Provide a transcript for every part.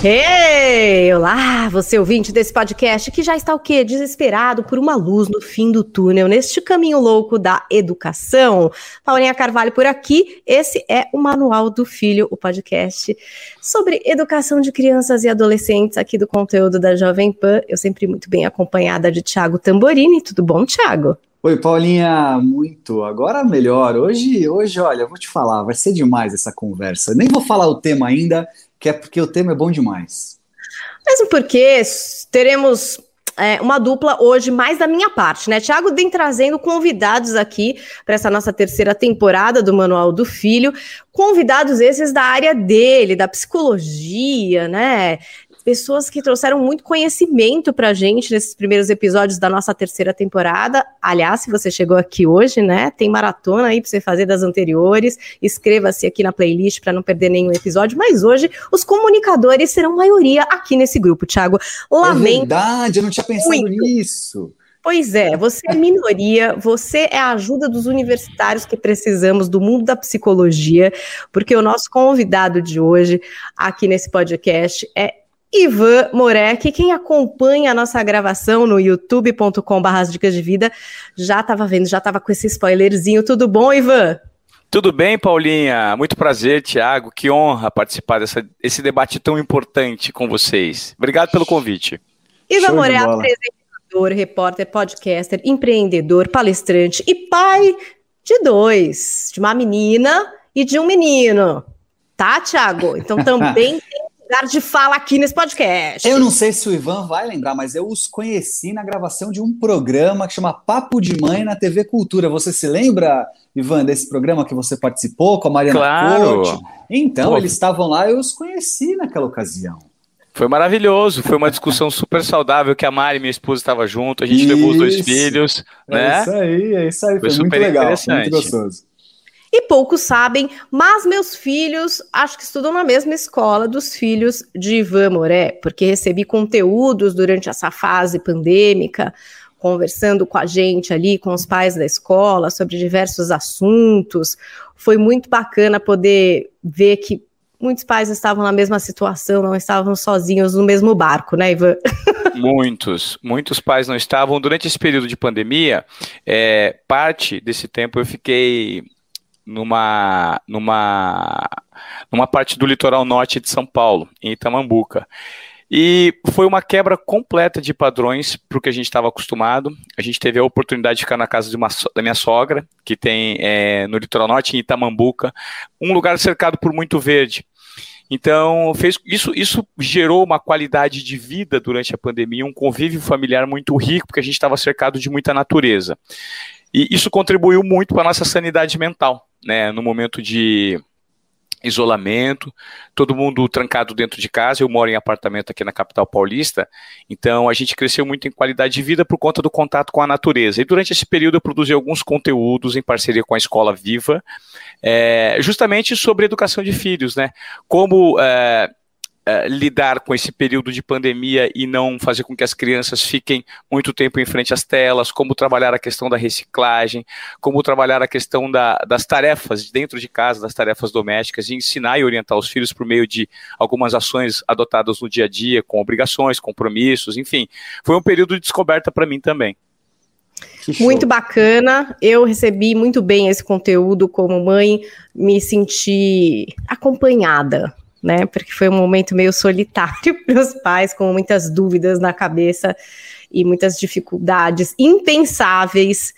Ei, olá, você ouvinte desse podcast que já está o quê? Desesperado por uma luz no fim do túnel, neste caminho louco da educação. Paulinha Carvalho por aqui, esse é o Manual do Filho, o podcast sobre educação de crianças e adolescentes aqui do conteúdo da Jovem Pan. Eu sempre muito bem acompanhada de Tiago Tamborini. Tudo bom, Tiago? Oi, Paulinha, muito. Agora melhor. Hoje, hoje, olha, vou te falar, vai ser demais essa conversa. Nem vou falar o tema ainda, que é porque o tema é bom demais. Mesmo porque teremos é, uma dupla hoje mais da minha parte, né? Tiago vem trazendo convidados aqui para essa nossa terceira temporada do Manual do Filho, convidados esses da área dele, da psicologia, né? Pessoas que trouxeram muito conhecimento para a gente nesses primeiros episódios da nossa terceira temporada. Aliás, se você chegou aqui hoje, né, tem maratona aí para você fazer das anteriores. Inscreva-se aqui na playlist para não perder nenhum episódio. Mas hoje os comunicadores serão maioria aqui nesse grupo, Thiago. Lamento. É verdade, eu não tinha pensado muito. nisso. Pois é, você é minoria, você é a ajuda dos universitários que precisamos do mundo da psicologia, porque o nosso convidado de hoje aqui nesse podcast é Ivan Morek, quem acompanha a nossa gravação no youtube.com.br dicas de vida, já estava vendo, já estava com esse spoilerzinho. Tudo bom, Ivan? Tudo bem, Paulinha? Muito prazer, Tiago. Que honra participar desse debate tão importante com vocês. Obrigado pelo convite. Ivan Morek, apresentador, repórter, podcaster, empreendedor, palestrante e pai de dois, de uma menina e de um menino. Tá, Tiago? Então também tem lugar de fala aqui nesse podcast. Eu não sei se o Ivan vai lembrar, mas eu os conheci na gravação de um programa que chama Papo de Mãe na TV Cultura. Você se lembra, Ivan, desse programa que você participou com a Mariana claro. Então, Pô. eles estavam lá e eu os conheci naquela ocasião. Foi maravilhoso, foi uma discussão super saudável que a Mari, minha esposa, estava junto, a gente isso. levou os dois filhos, é né? É isso aí, é isso aí, foi, foi muito legal, muito gostoso e poucos sabem, mas meus filhos acho que estudam na mesma escola dos filhos de Ivan Moré, porque recebi conteúdos durante essa fase pandêmica, conversando com a gente ali, com os pais da escola, sobre diversos assuntos. Foi muito bacana poder ver que muitos pais estavam na mesma situação, não estavam sozinhos no mesmo barco, né, Ivan? Muitos, muitos pais não estavam. Durante esse período de pandemia, é, parte desse tempo eu fiquei numa, numa, numa parte do litoral norte de São Paulo, em Itamambuca. E foi uma quebra completa de padrões para o que a gente estava acostumado. A gente teve a oportunidade de ficar na casa uma, da minha sogra, que tem é, no litoral norte, em Itamambuca, um lugar cercado por muito verde. Então, fez, isso, isso gerou uma qualidade de vida durante a pandemia, um convívio familiar muito rico, porque a gente estava cercado de muita natureza. E isso contribuiu muito para a nossa sanidade mental né, no momento de isolamento, todo mundo trancado dentro de casa. Eu moro em apartamento aqui na capital paulista, então a gente cresceu muito em qualidade de vida por conta do contato com a natureza. E durante esse período eu produzi alguns conteúdos em parceria com a Escola Viva, é, justamente sobre educação de filhos, né? Como é, eh, lidar com esse período de pandemia e não fazer com que as crianças fiquem muito tempo em frente às telas, como trabalhar a questão da reciclagem, como trabalhar a questão da, das tarefas dentro de casa, das tarefas domésticas, e ensinar e orientar os filhos por meio de algumas ações adotadas no dia a dia, com obrigações, compromissos, enfim. Foi um período de descoberta para mim também. Muito bacana. Eu recebi muito bem esse conteúdo como mãe, me senti acompanhada né? Porque foi um momento meio solitário para os pais, com muitas dúvidas na cabeça e muitas dificuldades impensáveis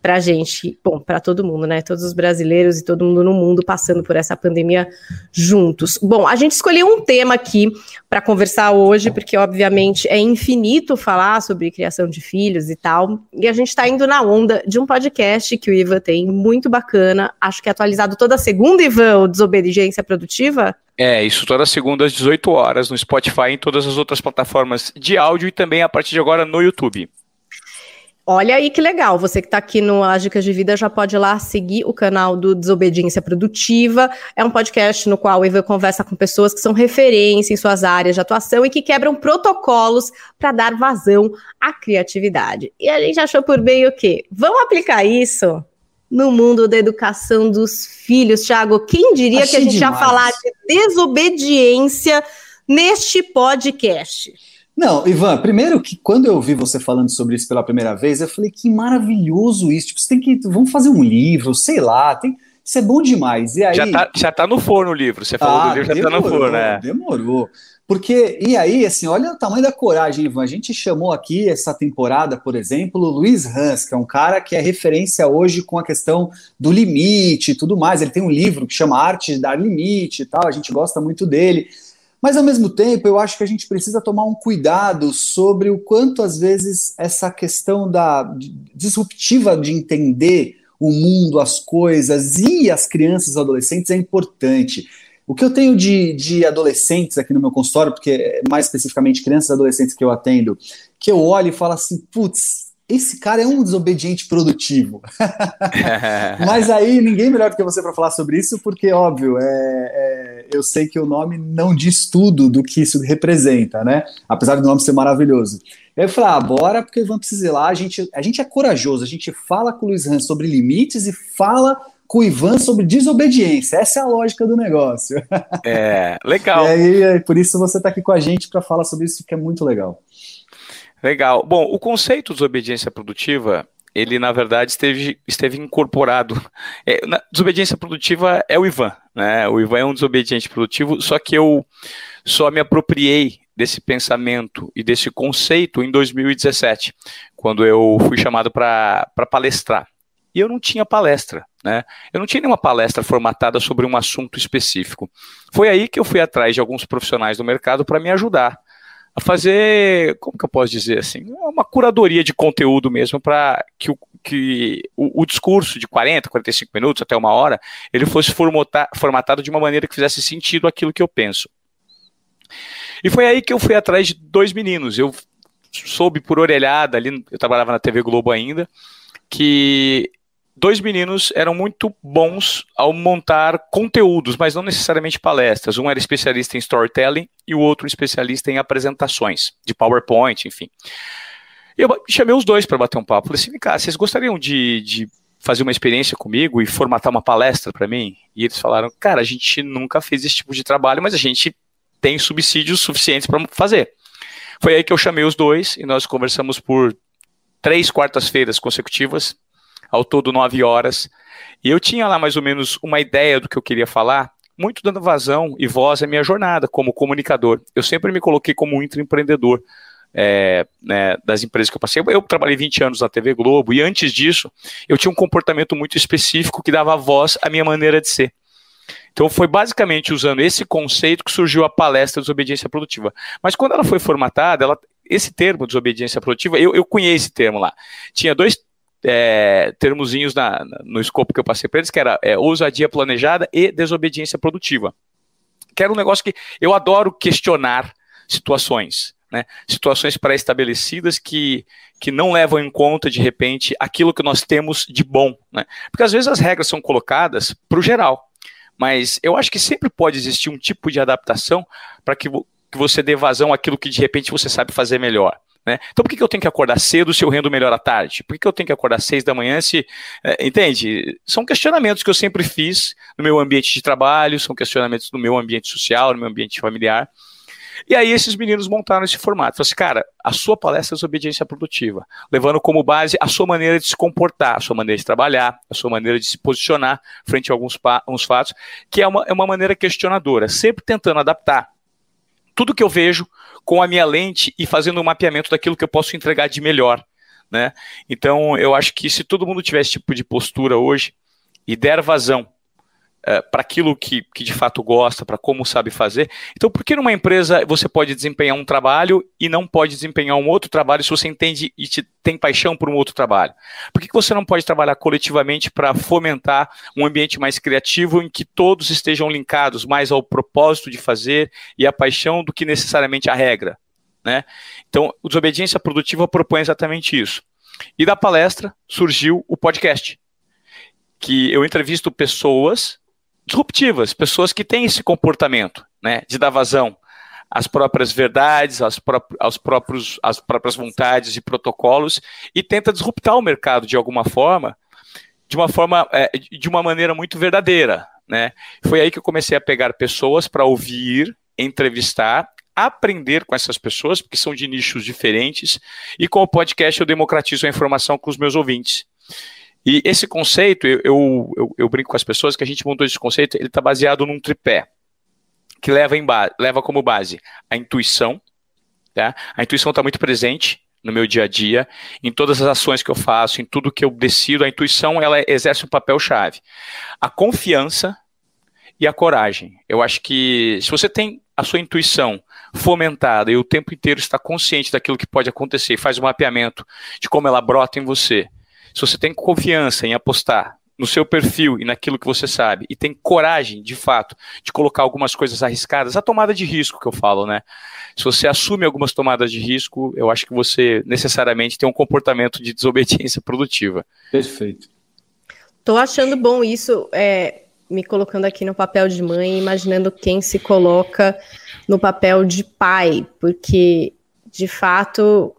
para a gente, bom, para todo mundo, né? Todos os brasileiros e todo mundo no mundo passando por essa pandemia juntos. Bom, a gente escolheu um tema aqui para conversar hoje, porque obviamente é infinito falar sobre criação de filhos e tal. E a gente está indo na onda de um podcast que o Ivan tem, muito bacana. Acho que é atualizado toda segunda, Ivan, o Desobediência Produtiva. É, isso toda segunda às 18 horas no Spotify e em todas as outras plataformas de áudio e também a partir de agora no YouTube. Olha aí que legal, você que está aqui no As Dicas de Vida já pode ir lá seguir o canal do Desobediência Produtiva. É um podcast no qual o Ivan conversa com pessoas que são referência em suas áreas de atuação e que quebram protocolos para dar vazão à criatividade. E a gente achou por bem o quê? Vamos aplicar isso no mundo da educação dos filhos, Thiago. Quem diria Achei que a gente demais. ia falar de desobediência neste podcast? Não, Ivan, primeiro que quando eu ouvi você falando sobre isso pela primeira vez, eu falei que maravilhoso isso. Tipo, você tem que. Vamos fazer um livro, sei lá, tem. Isso é bom demais. E aí, já, tá, já tá no forno o livro. Você falou ah, do livro, já demorou, tá no forno, né? Demorou. Porque, e aí, assim, olha o tamanho da coragem, Ivan. A gente chamou aqui essa temporada, por exemplo, o Luiz Hans, que é um cara que é referência hoje com a questão do limite e tudo mais. Ele tem um livro que chama Arte de Dar Limite e tal, a gente gosta muito dele. Mas, ao mesmo tempo, eu acho que a gente precisa tomar um cuidado sobre o quanto, às vezes, essa questão da disruptiva de entender o mundo, as coisas e as crianças e adolescentes é importante. O que eu tenho de, de adolescentes aqui no meu consultório, porque mais especificamente crianças e adolescentes que eu atendo, que eu olho e falo assim, putz, esse cara é um desobediente produtivo. Mas aí ninguém melhor do que você para falar sobre isso, porque, óbvio, é, é, eu sei que o nome não diz tudo do que isso representa, né? Apesar do nome ser maravilhoso. Eu falei, ah, bora, porque vamos precisar lá. A gente, a gente é corajoso, a gente fala com o Luiz Hans sobre limites e fala com o Ivan sobre desobediência. Essa é a lógica do negócio. É, legal. E aí, é por isso você está aqui com a gente para falar sobre isso, que é muito legal. Legal. Bom, o conceito de desobediência produtiva, ele na verdade esteve, esteve incorporado. É, na, desobediência produtiva é o Ivan, né? O Ivan é um desobediente produtivo, só que eu só me apropriei desse pensamento e desse conceito em 2017, quando eu fui chamado para palestrar. E eu não tinha palestra, né? Eu não tinha nenhuma palestra formatada sobre um assunto específico. Foi aí que eu fui atrás de alguns profissionais do mercado para me ajudar a fazer, como que eu posso dizer assim, uma curadoria de conteúdo mesmo para que, o, que o, o, discurso de 40, 45 minutos, até uma hora, ele fosse formatado de uma maneira que fizesse sentido aquilo que eu penso. E foi aí que eu fui atrás de dois meninos. Eu soube por orelhada ali, eu trabalhava na TV Globo ainda, que dois meninos eram muito bons ao montar conteúdos, mas não necessariamente palestras. Um era especialista em storytelling e o outro especialista em apresentações, de PowerPoint, enfim. Eu chamei os dois para bater um papo. Falei assim, cara, vocês gostariam de, de fazer uma experiência comigo e formatar uma palestra para mim? E eles falaram, cara, a gente nunca fez esse tipo de trabalho, mas a gente tem subsídios suficientes para fazer. Foi aí que eu chamei os dois e nós conversamos por três quartas-feiras consecutivas ao todo nove horas. E eu tinha lá mais ou menos uma ideia do que eu queria falar, muito dando vazão e voz à minha jornada como comunicador. Eu sempre me coloquei como intraempreendedor. É, né, das empresas que eu passei. Eu trabalhei 20 anos na TV Globo e antes disso eu tinha um comportamento muito específico que dava voz à minha maneira de ser. Então foi basicamente usando esse conceito que surgiu a palestra desobediência produtiva. Mas quando ela foi formatada, ela, esse termo desobediência produtiva, eu, eu cunhei esse termo lá. Tinha dois é, termozinhos na, no escopo que eu passei para eles, que era é, ousadia planejada e desobediência produtiva. Que era um negócio que eu adoro questionar situações. Né, situações pré-estabelecidas que, que não levam em conta, de repente, aquilo que nós temos de bom. Né? Porque às vezes as regras são colocadas para o geral, mas eu acho que sempre pode existir um tipo de adaptação para que, que você dê vazão àquilo que de repente você sabe fazer melhor. Né? Então por que, que eu tenho que acordar cedo se eu rendo melhor à tarde? Por que, que eu tenho que acordar seis da manhã se. É, entende? São questionamentos que eu sempre fiz no meu ambiente de trabalho, são questionamentos no meu ambiente social, no meu ambiente familiar. E aí esses meninos montaram esse formato. Falaram assim, cara, a sua palestra é desobediência produtiva, levando como base a sua maneira de se comportar, a sua maneira de trabalhar, a sua maneira de se posicionar frente a alguns, alguns fatos, que é uma, é uma maneira questionadora, sempre tentando adaptar tudo que eu vejo com a minha lente e fazendo um mapeamento daquilo que eu posso entregar de melhor. Né? Então, eu acho que se todo mundo tivesse esse tipo de postura hoje e der vazão uh, para aquilo que, que de fato gosta, para como sabe fazer. Então, por que numa empresa você pode desempenhar um trabalho e não pode desempenhar um outro trabalho se você entende e te, tem paixão por um outro trabalho? Por que, que você não pode trabalhar coletivamente para fomentar um ambiente mais criativo em que todos estejam linkados mais ao propósito de fazer e à paixão do que necessariamente a regra? Né? Então, a desobediência produtiva propõe exatamente isso. E da palestra surgiu o podcast, que eu entrevisto pessoas disruptivas, pessoas que têm esse comportamento, né, de dar vazão às próprias verdades, às, pró aos próprios, às próprias vontades e protocolos e tenta disruptar o mercado de alguma forma, de uma forma, é, de uma maneira muito verdadeira, né? Foi aí que eu comecei a pegar pessoas para ouvir, entrevistar, aprender com essas pessoas, porque são de nichos diferentes, e com o podcast eu democratizo a informação com os meus ouvintes. E esse conceito, eu, eu, eu, eu brinco com as pessoas que a gente montou esse conceito, ele está baseado num tripé, que leva, em leva como base a intuição, tá? A intuição está muito presente no meu dia a dia, em todas as ações que eu faço, em tudo que eu decido, a intuição ela exerce um papel chave. A confiança e a coragem. Eu acho que se você tem a sua intuição fomentada e o tempo inteiro está consciente daquilo que pode acontecer, faz um mapeamento de como ela brota em você. Se você tem confiança em apostar no seu perfil e naquilo que você sabe, e tem coragem, de fato, de colocar algumas coisas arriscadas, a tomada de risco que eu falo, né? Se você assume algumas tomadas de risco, eu acho que você necessariamente tem um comportamento de desobediência produtiva. Perfeito. Tô achando bom isso, é, me colocando aqui no papel de mãe, imaginando quem se coloca no papel de pai, porque de fato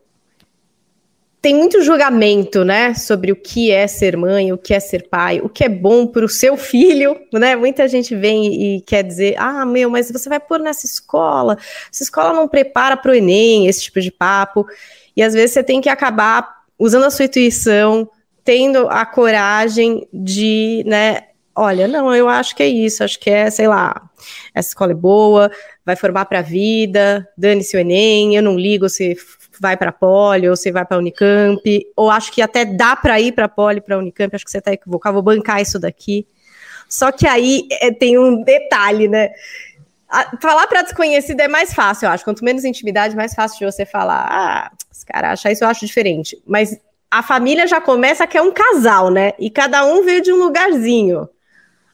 tem muito julgamento, né, sobre o que é ser mãe, o que é ser pai, o que é bom para o seu filho, né? Muita gente vem e quer dizer, ah, meu, mas você vai pôr nessa escola, essa escola não prepara para o Enem, esse tipo de papo. E às vezes você tem que acabar usando a sua intuição, tendo a coragem de, né, olha, não, eu acho que é isso, acho que é, sei lá, essa escola é boa, vai formar para a vida, dane-se o Enem, eu não ligo se vai para a Poli ou você vai para a Unicamp, ou acho que até dá para ir para a Poli, para a Unicamp, acho que você está equivocado, vou bancar isso daqui. Só que aí é, tem um detalhe, né? A, falar para desconhecido é mais fácil, eu acho. Quanto menos intimidade, mais fácil de você falar. Ah, esse cara acha isso, eu acho diferente. Mas a família já começa que é um casal, né? E cada um veio de um lugarzinho.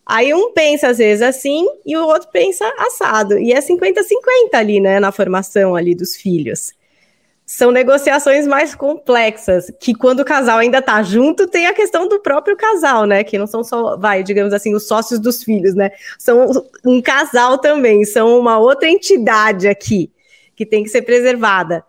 Aí um pensa às vezes assim e o outro pensa assado. E é 50-50 ali, né, na formação ali dos filhos são negociações mais complexas, que quando o casal ainda tá junto, tem a questão do próprio casal, né? Que não são só, vai, digamos assim, os sócios dos filhos, né? São um casal também, são uma outra entidade aqui que tem que ser preservada.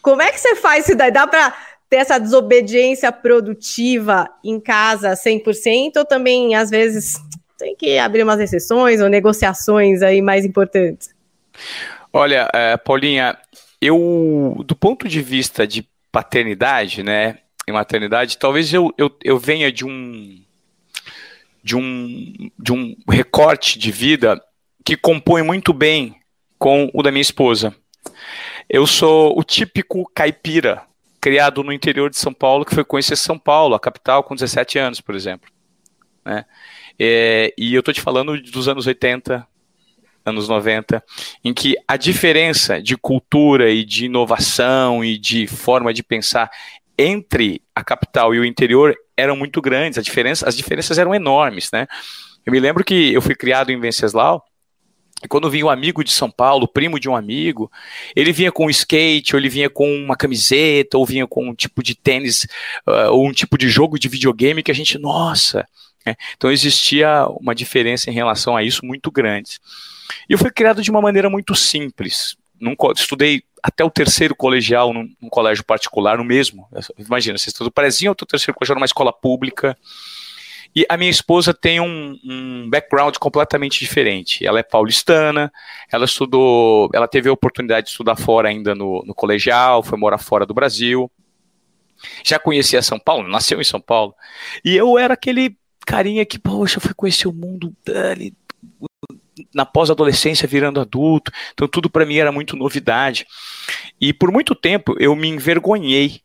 Como é que você faz isso daí? Dá para ter essa desobediência produtiva em casa 100% ou também, às vezes, tem que abrir umas exceções ou negociações aí mais importantes? Olha, é, Paulinha, eu, do ponto de vista de paternidade, né, e maternidade, talvez eu, eu, eu venha de um, de um, de um recorte de vida que compõe muito bem com o da minha esposa. Eu sou o típico caipira, criado no interior de São Paulo, que foi conhecer São Paulo, a capital, com 17 anos, por exemplo. Né? É, e eu estou te falando dos anos 80, anos 90, em que a diferença de cultura e de inovação e de forma de pensar entre a capital e o interior eram muito grandes, a diferença, as diferenças eram enormes, né? Eu me lembro que eu fui criado em Venceslau, e quando vinha um amigo de São Paulo, primo de um amigo, ele vinha com um skate, ou ele vinha com uma camiseta, ou vinha com um tipo de tênis, uh, ou um tipo de jogo de videogame que a gente, nossa. Né? Então existia uma diferença em relação a isso muito grande. E eu fui criado de uma maneira muito simples. Estudei até o terceiro colegial num, num, colégio particular, no mesmo. Imagina, você estudou parezinho até o terceiro colegial numa escola pública. E a minha esposa tem um, um, background completamente diferente. Ela é paulistana, ela estudou, ela teve a oportunidade de estudar fora ainda no, no colegial, foi morar fora do Brasil. Já conhecia São Paulo, nasceu em São Paulo. E eu era aquele carinha que, poxa, foi conhecer o mundo dali, na pós-adolescência virando adulto, então tudo para mim era muito novidade. E por muito tempo eu me envergonhei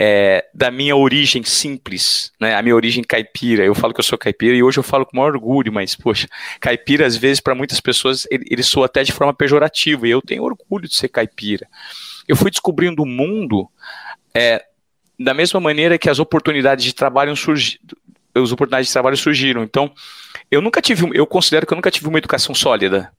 é, da minha origem simples, né, a minha origem caipira. Eu falo que eu sou caipira e hoje eu falo com maior orgulho, mas, poxa, caipira, às vezes, para muitas pessoas, ele, ele soa até de forma pejorativa, e eu tenho orgulho de ser caipira. Eu fui descobrindo o mundo é, da mesma maneira que as oportunidades de trabalho surgiram, as oportunidades de trabalho surgiram. Então, eu nunca tive, eu considero que eu nunca tive uma educação sólida,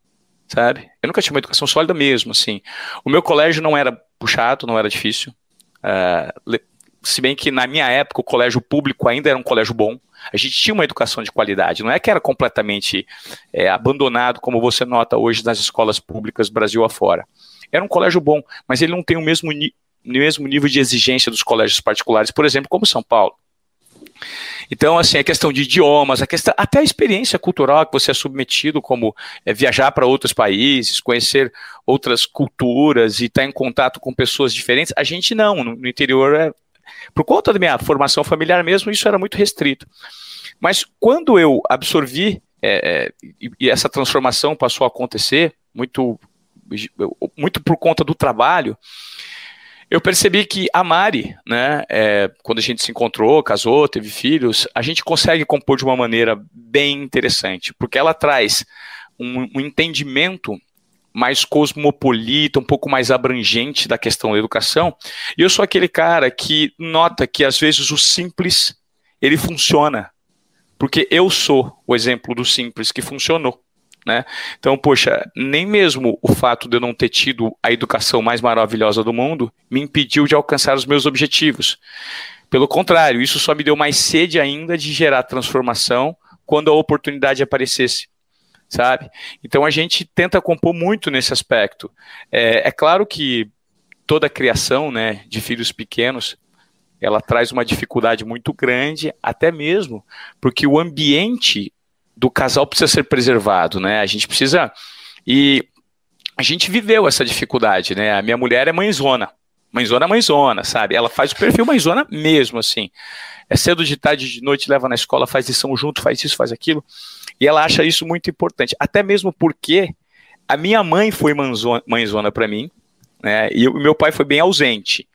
sabe? Eu nunca tive uma educação sólida mesmo, assim. O meu colégio não era puxado, não era difícil. Uh, se bem que na minha época o colégio público ainda era um colégio bom, a gente tinha uma educação de qualidade, não é que era completamente é, abandonado, como você nota hoje nas escolas públicas Brasil afora. Era um colégio bom, mas ele não tem o mesmo, o mesmo nível de exigência dos colégios particulares, por exemplo, como São Paulo. Então, assim, a questão de idiomas, a questão, até a experiência cultural que você é submetido, como é, viajar para outros países, conhecer outras culturas e estar tá em contato com pessoas diferentes, a gente não. No, no interior, é, por conta da minha formação familiar mesmo, isso era muito restrito. Mas quando eu absorvi é, e, e essa transformação passou a acontecer, muito, muito por conta do trabalho, eu percebi que a Mari, né, é, quando a gente se encontrou, casou, teve filhos, a gente consegue compor de uma maneira bem interessante, porque ela traz um, um entendimento mais cosmopolita, um pouco mais abrangente da questão da educação. E eu sou aquele cara que nota que às vezes o simples ele funciona, porque eu sou o exemplo do simples que funcionou. Né? Então, poxa, nem mesmo o fato de eu não ter tido a educação mais maravilhosa do mundo me impediu de alcançar os meus objetivos. Pelo contrário, isso só me deu mais sede ainda de gerar transformação quando a oportunidade aparecesse. Sabe? Então a gente tenta compor muito nesse aspecto. É, é claro que toda a criação né, de filhos pequenos ela traz uma dificuldade muito grande, até mesmo porque o ambiente do casal precisa ser preservado, né? A gente precisa. E a gente viveu essa dificuldade, né? A minha mulher é mãezona. Mãezona, mãezona, sabe? Ela faz o perfil mãezona mesmo, assim. É cedo de tarde, de noite, leva na escola, faz lição junto, faz isso, faz aquilo. E ela acha isso muito importante. Até mesmo porque a minha mãe foi mãezona, para mim, né? E o meu pai foi bem ausente.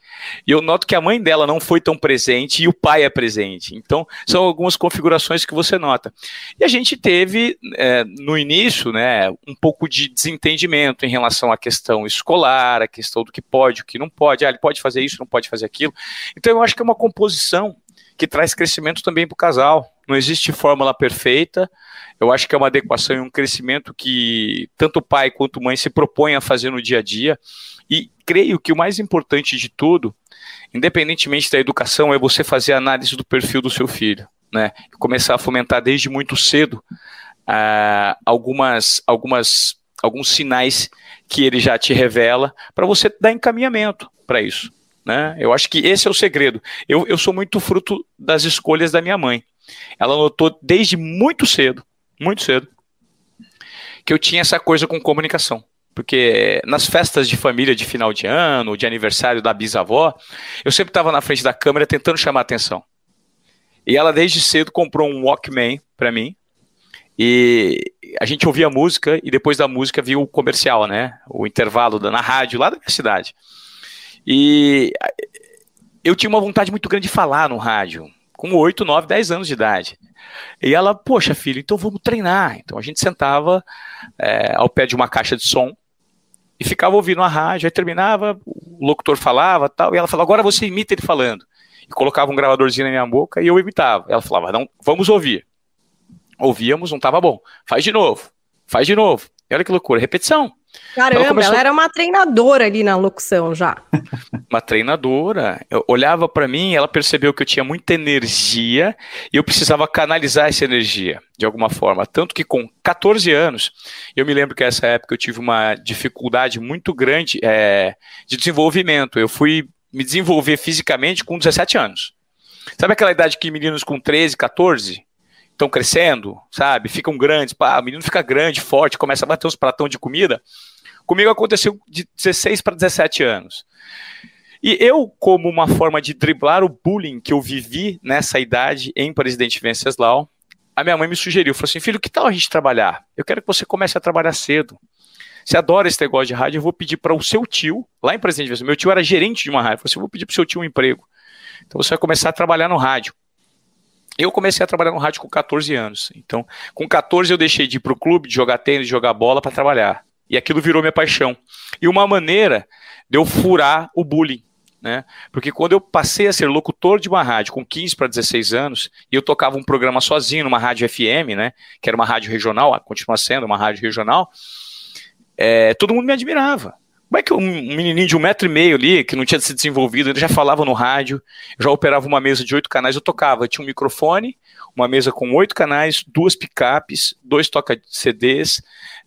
E eu noto que a mãe dela não foi tão presente e o pai é presente. Então, são algumas configurações que você nota. E a gente teve, é, no início, né, um pouco de desentendimento em relação à questão escolar, a questão do que pode, o que não pode. Ah, ele pode fazer isso, não pode fazer aquilo. Então, eu acho que é uma composição que traz crescimento também para o casal. Não existe fórmula perfeita. Eu acho que é uma adequação e um crescimento que tanto pai quanto mãe se propõem a fazer no dia a dia. Creio que o mais importante de tudo, independentemente da educação, é você fazer a análise do perfil do seu filho, né? Começar a fomentar desde muito cedo uh, algumas, algumas, alguns sinais que ele já te revela para você dar encaminhamento para isso. Né? Eu acho que esse é o segredo. Eu, eu sou muito fruto das escolhas da minha mãe. Ela notou desde muito cedo, muito cedo, que eu tinha essa coisa com comunicação. Porque nas festas de família de final de ano, de aniversário da bisavó, eu sempre estava na frente da câmera tentando chamar atenção. E ela desde cedo comprou um Walkman para mim. E a gente ouvia música e depois da música viu o comercial, né? O intervalo na rádio lá da minha cidade. E eu tinha uma vontade muito grande de falar no rádio, com 8, 9, 10 anos de idade. E ela, poxa, filho, então vamos treinar. Então a gente sentava é, ao pé de uma caixa de som e ficava ouvindo a rádio, aí terminava, o locutor falava tal, e ela falava, agora você imita ele falando. E colocava um gravadorzinho na minha boca e eu imitava. Ela falava, não, vamos ouvir. Ouvíamos, não estava bom. Faz de novo, faz de novo. E olha que loucura, repetição. Caramba, ela, começou... ela, era uma treinadora ali na locução já. uma treinadora. Eu olhava para mim, ela percebeu que eu tinha muita energia e eu precisava canalizar essa energia de alguma forma. Tanto que com 14 anos, eu me lembro que nessa época eu tive uma dificuldade muito grande é, de desenvolvimento. Eu fui me desenvolver fisicamente com 17 anos. Sabe aquela idade que meninos com 13, 14 estão crescendo, sabe? Ficam grandes, pá, o menino fica grande, forte, começa a bater uns pratão de comida. Comigo aconteceu de 16 para 17 anos. E eu, como uma forma de driblar o bullying que eu vivi nessa idade em Presidente Venceslau, a minha mãe me sugeriu, falou assim, filho, que tal a gente trabalhar? Eu quero que você comece a trabalhar cedo. Você adora esse negócio de rádio, eu vou pedir para o seu tio, lá em Presidente Venceslau, meu tio era gerente de uma rádio, eu assim, eu vou pedir para o seu tio um emprego. Então você vai começar a trabalhar no rádio. Eu comecei a trabalhar no rádio com 14 anos. Então, com 14 eu deixei de ir para o clube, de jogar tênis, de jogar bola para trabalhar. E aquilo virou minha paixão. E uma maneira de eu furar o bullying. Né? Porque quando eu passei a ser locutor de uma rádio com 15 para 16 anos, e eu tocava um programa sozinho numa rádio FM, né? Que era uma rádio regional, continua sendo uma rádio regional, é, todo mundo me admirava. Como é que um menininho de um metro e meio ali, que não tinha se desenvolvido, ele já falava no rádio, já operava uma mesa de oito canais, eu tocava, tinha um microfone, uma mesa com oito canais, duas picapes, dois toca-CDs,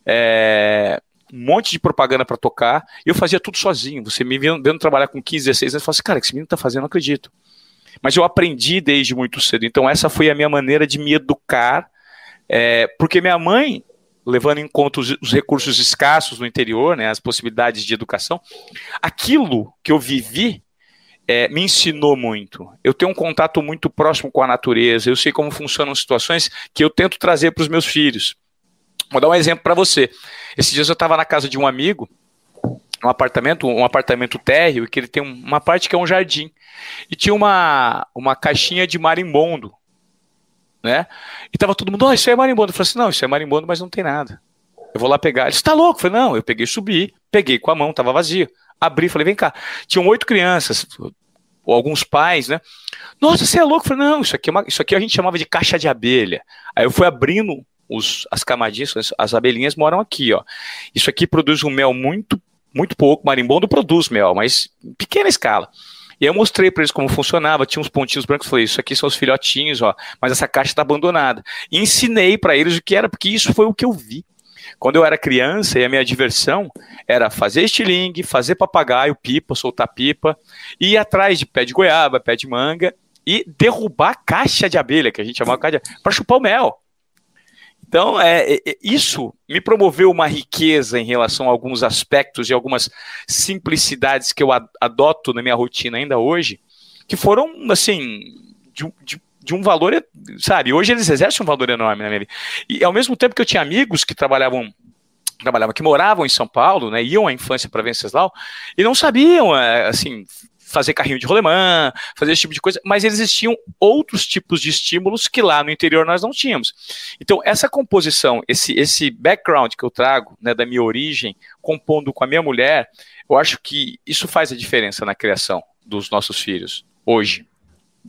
é, um monte de propaganda para tocar, e eu fazia tudo sozinho. Você me vendo, vendo trabalhar com 15, 16 anos, eu falava assim, cara, que esse menino está fazendo, não acredito. Mas eu aprendi desde muito cedo, então essa foi a minha maneira de me educar, é, porque minha mãe levando em conta os, os, recursos escassos no interior, né, as possibilidades de educação, aquilo que eu vivi é, me ensinou muito. Eu tenho um contato muito próximo com a natureza, eu sei como funcionam situações que eu tento trazer para os meus filhos. Vou dar um exemplo para você. Esses dias eu estava na casa de um amigo, um apartamento, um apartamento térreo, que ele tem uma parte que é um jardim. E tinha uma, uma caixinha de marimbondo né? E tava todo mundo, oh, isso é marimbondo. Eu falei assim, não, isso é marimbondo, mas não tem nada. Eu vou lá pegar. Ele disse, tá louco? Eu falei, não, eu peguei, subi, peguei com a mão, tava vazio. Abri, falei, vem cá. Tinham oito crianças, ou alguns pais, né? Nossa, você é louco? Eu falei, não, isso aqui, é uma, isso aqui a gente chamava de caixa de abelha. Aí eu fui abrindo os, as camadinhas, as abelhinhas moram aqui, ó. Isso aqui produz um mel muito, muito pouco. Marimbondo produz mel, mas em pequena escala. E aí eu mostrei para eles como funcionava, tinha uns pontinhos brancos, falei, isso aqui são os filhotinhos, ó, mas essa caixa está abandonada. E ensinei para eles o que era, porque isso foi o que eu vi. Quando eu era criança, e a minha diversão era fazer estilingue, fazer papagaio, pipa, soltar pipa, ir atrás de pé de goiaba, pé de manga e derrubar caixa de abelha, que a gente chamava caixa para chupar o mel. Então, é, é, isso me promoveu uma riqueza em relação a alguns aspectos e algumas simplicidades que eu adoto na minha rotina ainda hoje, que foram, assim, de, de, de um valor, sabe? Hoje eles exercem um valor enorme na minha vida. E ao mesmo tempo que eu tinha amigos que trabalhavam trabalhavam, que moravam em São Paulo, né, iam à infância para Venceslau, e não sabiam, é, assim, fazer carrinho de rolemã, fazer esse tipo de coisa, mas existiam outros tipos de estímulos que lá no interior nós não tínhamos. Então, essa composição, esse, esse background que eu trago, né, da minha origem, compondo com a minha mulher, eu acho que isso faz a diferença na criação dos nossos filhos hoje.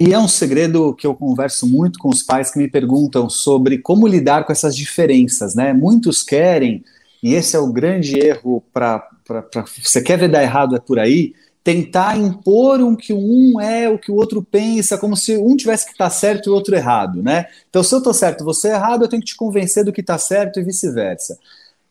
E é um segredo que eu converso muito com os pais que me perguntam sobre como lidar com essas diferenças, né? Muitos querem, e esse é o grande erro para você quer ver dar errado é por aí, tentar impor um que um é o que o outro pensa, como se um tivesse que estar tá certo e o outro errado, né? Então, se eu estou certo, você é errado, eu tenho que te convencer do que está certo e vice-versa.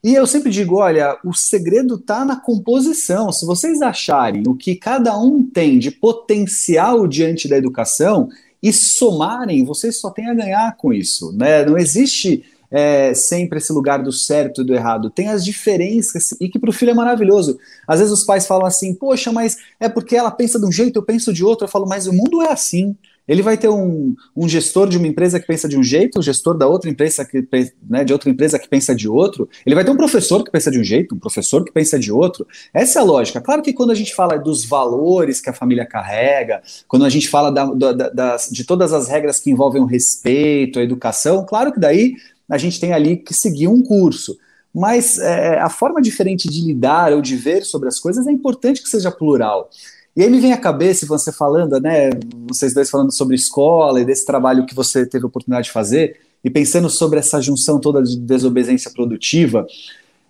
E eu sempre digo, olha, o segredo está na composição. Se vocês acharem o que cada um tem de potencial diante da educação e somarem, vocês só têm a ganhar com isso, né? Não existe é, sempre esse lugar do certo e do errado. Tem as diferenças, e que para o filho é maravilhoso. Às vezes os pais falam assim, poxa, mas é porque ela pensa de um jeito, eu penso de outro. Eu falo, mas o mundo é assim. Ele vai ter um, um gestor de uma empresa que pensa de um jeito, um gestor da outra empresa que né, de outra empresa que pensa de outro. Ele vai ter um professor que pensa de um jeito, um professor que pensa de outro. Essa é a lógica. Claro que quando a gente fala dos valores que a família carrega, quando a gente fala da, da, da, de todas as regras que envolvem o respeito, a educação, claro que daí a gente tem ali que seguir um curso. Mas é, a forma diferente de lidar ou de ver sobre as coisas é importante que seja plural. E aí me vem à cabeça, você falando, né, vocês dois falando sobre escola e desse trabalho que você teve a oportunidade de fazer, e pensando sobre essa junção toda de desobediência produtiva,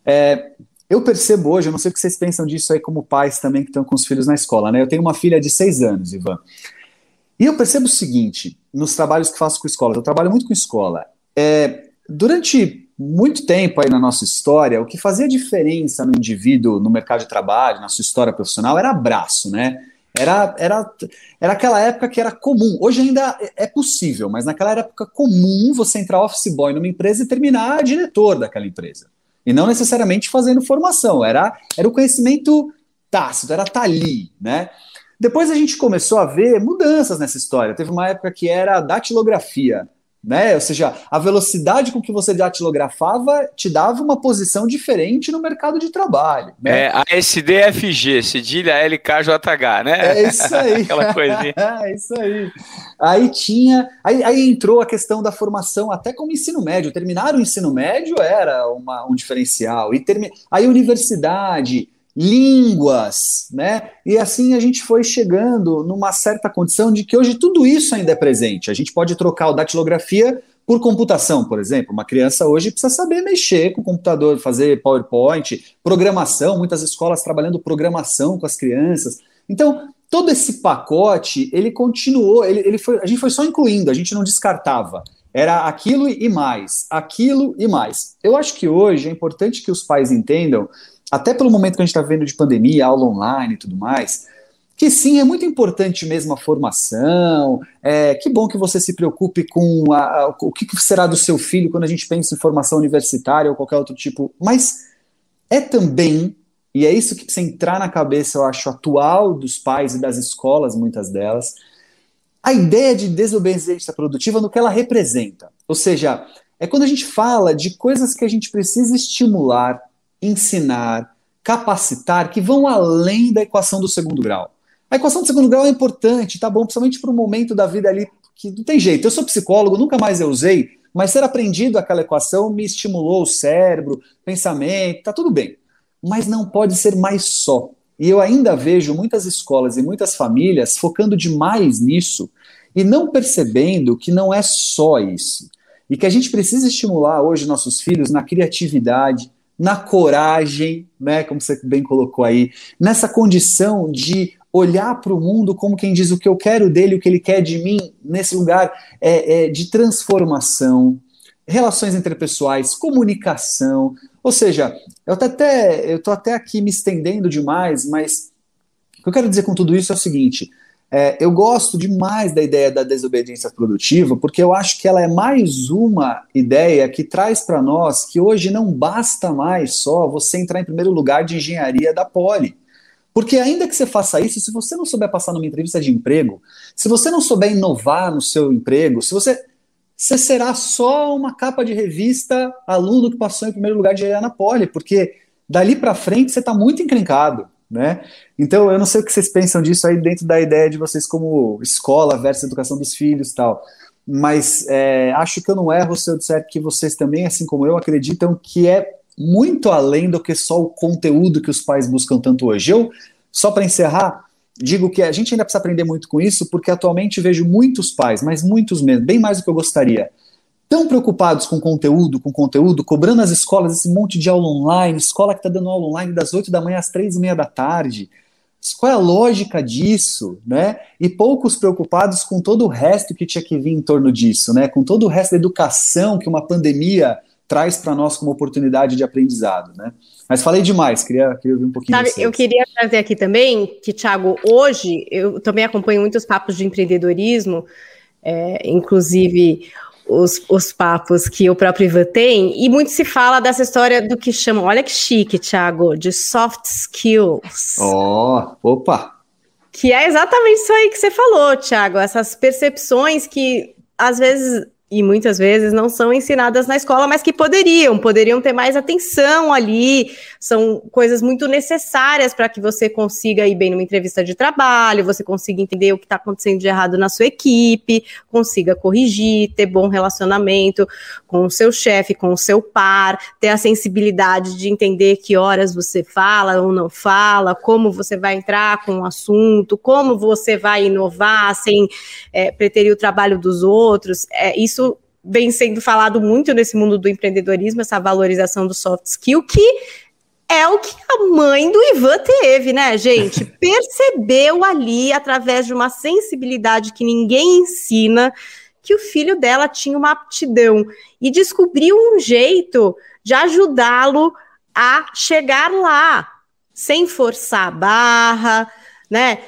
é, eu percebo hoje, eu não sei o que vocês pensam disso aí como pais também que estão com os filhos na escola, né? Eu tenho uma filha de seis anos, Ivan. E eu percebo o seguinte, nos trabalhos que faço com escola, eu trabalho muito com escola, é, Durante muito tempo aí na nossa história, o que fazia diferença no indivíduo, no mercado de trabalho, na sua história profissional, era abraço, né? Era, era, era aquela época que era comum. Hoje ainda é possível, mas naquela época comum você entrar office boy numa empresa e terminar diretor daquela empresa. E não necessariamente fazendo formação, era, era o conhecimento tácito, era tá ali, né? Depois a gente começou a ver mudanças nessa história. Teve uma época que era datilografia né? Ou seja, a velocidade com que você datilografava te dava uma posição diferente no mercado de trabalho. Né? É, ASDFG, cedilha LKJH, né? É isso aí. Aquela coisinha. é isso aí. Aí tinha, aí, aí, entrou a questão da formação até como ensino médio. Terminar o ensino médio era uma, um diferencial. E termi... Aí universidade, línguas, né? E assim a gente foi chegando numa certa condição de que hoje tudo isso ainda é presente. A gente pode trocar o datilografia por computação, por exemplo. Uma criança hoje precisa saber mexer com o computador, fazer PowerPoint, programação, muitas escolas trabalhando programação com as crianças. Então, todo esse pacote, ele continuou, ele, ele foi, a gente foi só incluindo, a gente não descartava. Era aquilo e mais, aquilo e mais. Eu acho que hoje é importante que os pais entendam, até pelo momento que a gente está vendo de pandemia, aula online e tudo mais, que sim, é muito importante mesmo a formação. É, que bom que você se preocupe com a, a, o que será do seu filho quando a gente pensa em formação universitária ou qualquer outro tipo. Mas é também, e é isso que precisa entrar na cabeça, eu acho, atual dos pais e das escolas, muitas delas, a ideia de desobediência produtiva no que ela representa. Ou seja, é quando a gente fala de coisas que a gente precisa estimular, ensinar, capacitar, que vão além da equação do segundo grau. A equação do segundo grau é importante, tá bom? Principalmente para um momento da vida ali que não tem jeito. Eu sou psicólogo, nunca mais eu usei, mas ser aprendido aquela equação me estimulou o cérebro, pensamento, tá tudo bem. Mas não pode ser mais só. E eu ainda vejo muitas escolas e muitas famílias focando demais nisso e não percebendo que não é só isso. E que a gente precisa estimular hoje nossos filhos na criatividade, na coragem, né, como você bem colocou aí, nessa condição de olhar para o mundo como quem diz o que eu quero dele, o que ele quer de mim, nesse lugar é, é, de transformação, relações interpessoais, comunicação. Ou seja, eu estou até, eu até aqui me estendendo demais, mas o que eu quero dizer com tudo isso é o seguinte: é, eu gosto demais da ideia da desobediência produtiva, porque eu acho que ela é mais uma ideia que traz para nós que hoje não basta mais só você entrar em primeiro lugar de engenharia da Poli. Porque ainda que você faça isso, se você não souber passar numa entrevista de emprego, se você não souber inovar no seu emprego, se você você será só uma capa de revista aluno que passou em primeiro lugar de engenharia na Poli, porque dali para frente você está muito encrencado, né? Então eu não sei o que vocês pensam disso aí dentro da ideia de vocês como escola versus educação dos filhos, tal. Mas é, acho que eu não erro se eu disser que vocês também, assim como eu, acreditam que é muito além do que só o conteúdo que os pais buscam tanto hoje. Eu, só para encerrar, digo que a gente ainda precisa aprender muito com isso, porque atualmente vejo muitos pais, mas muitos mesmo, bem mais do que eu gostaria, tão preocupados com conteúdo, com conteúdo, cobrando as escolas esse monte de aula online, escola que está dando aula online das 8 da manhã às 3 e meia da tarde. Qual é a lógica disso, né? E poucos preocupados com todo o resto que tinha que vir em torno disso, né? Com todo o resto da educação que uma pandemia traz para nós como oportunidade de aprendizado, né? Mas falei demais, queria, queria ouvir um pouquinho Sabe, Eu queria trazer aqui também que, Thiago, hoje eu também acompanho muitos papos de empreendedorismo, é, inclusive os, os papos que o próprio Ivan tem, e muito se fala dessa história do que chamam, olha que chique, Thiago, de soft skills. Ó, oh, opa! Que é exatamente isso aí que você falou, Thiago, essas percepções que às vezes e muitas vezes não são ensinadas na escola, mas que poderiam, poderiam ter mais atenção ali. São coisas muito necessárias para que você consiga ir bem numa entrevista de trabalho, você consiga entender o que está acontecendo de errado na sua equipe, consiga corrigir, ter bom relacionamento com o seu chefe, com o seu par, ter a sensibilidade de entender que horas você fala ou não fala, como você vai entrar com o assunto, como você vai inovar sem é, preterir o trabalho dos outros. É, isso vem sendo falado muito nesse mundo do empreendedorismo, essa valorização do soft skill, que é o que a mãe do Ivan teve, né, gente? Percebeu ali, através de uma sensibilidade que ninguém ensina, que o filho dela tinha uma aptidão e descobriu um jeito de ajudá-lo a chegar lá, sem forçar a barra, né?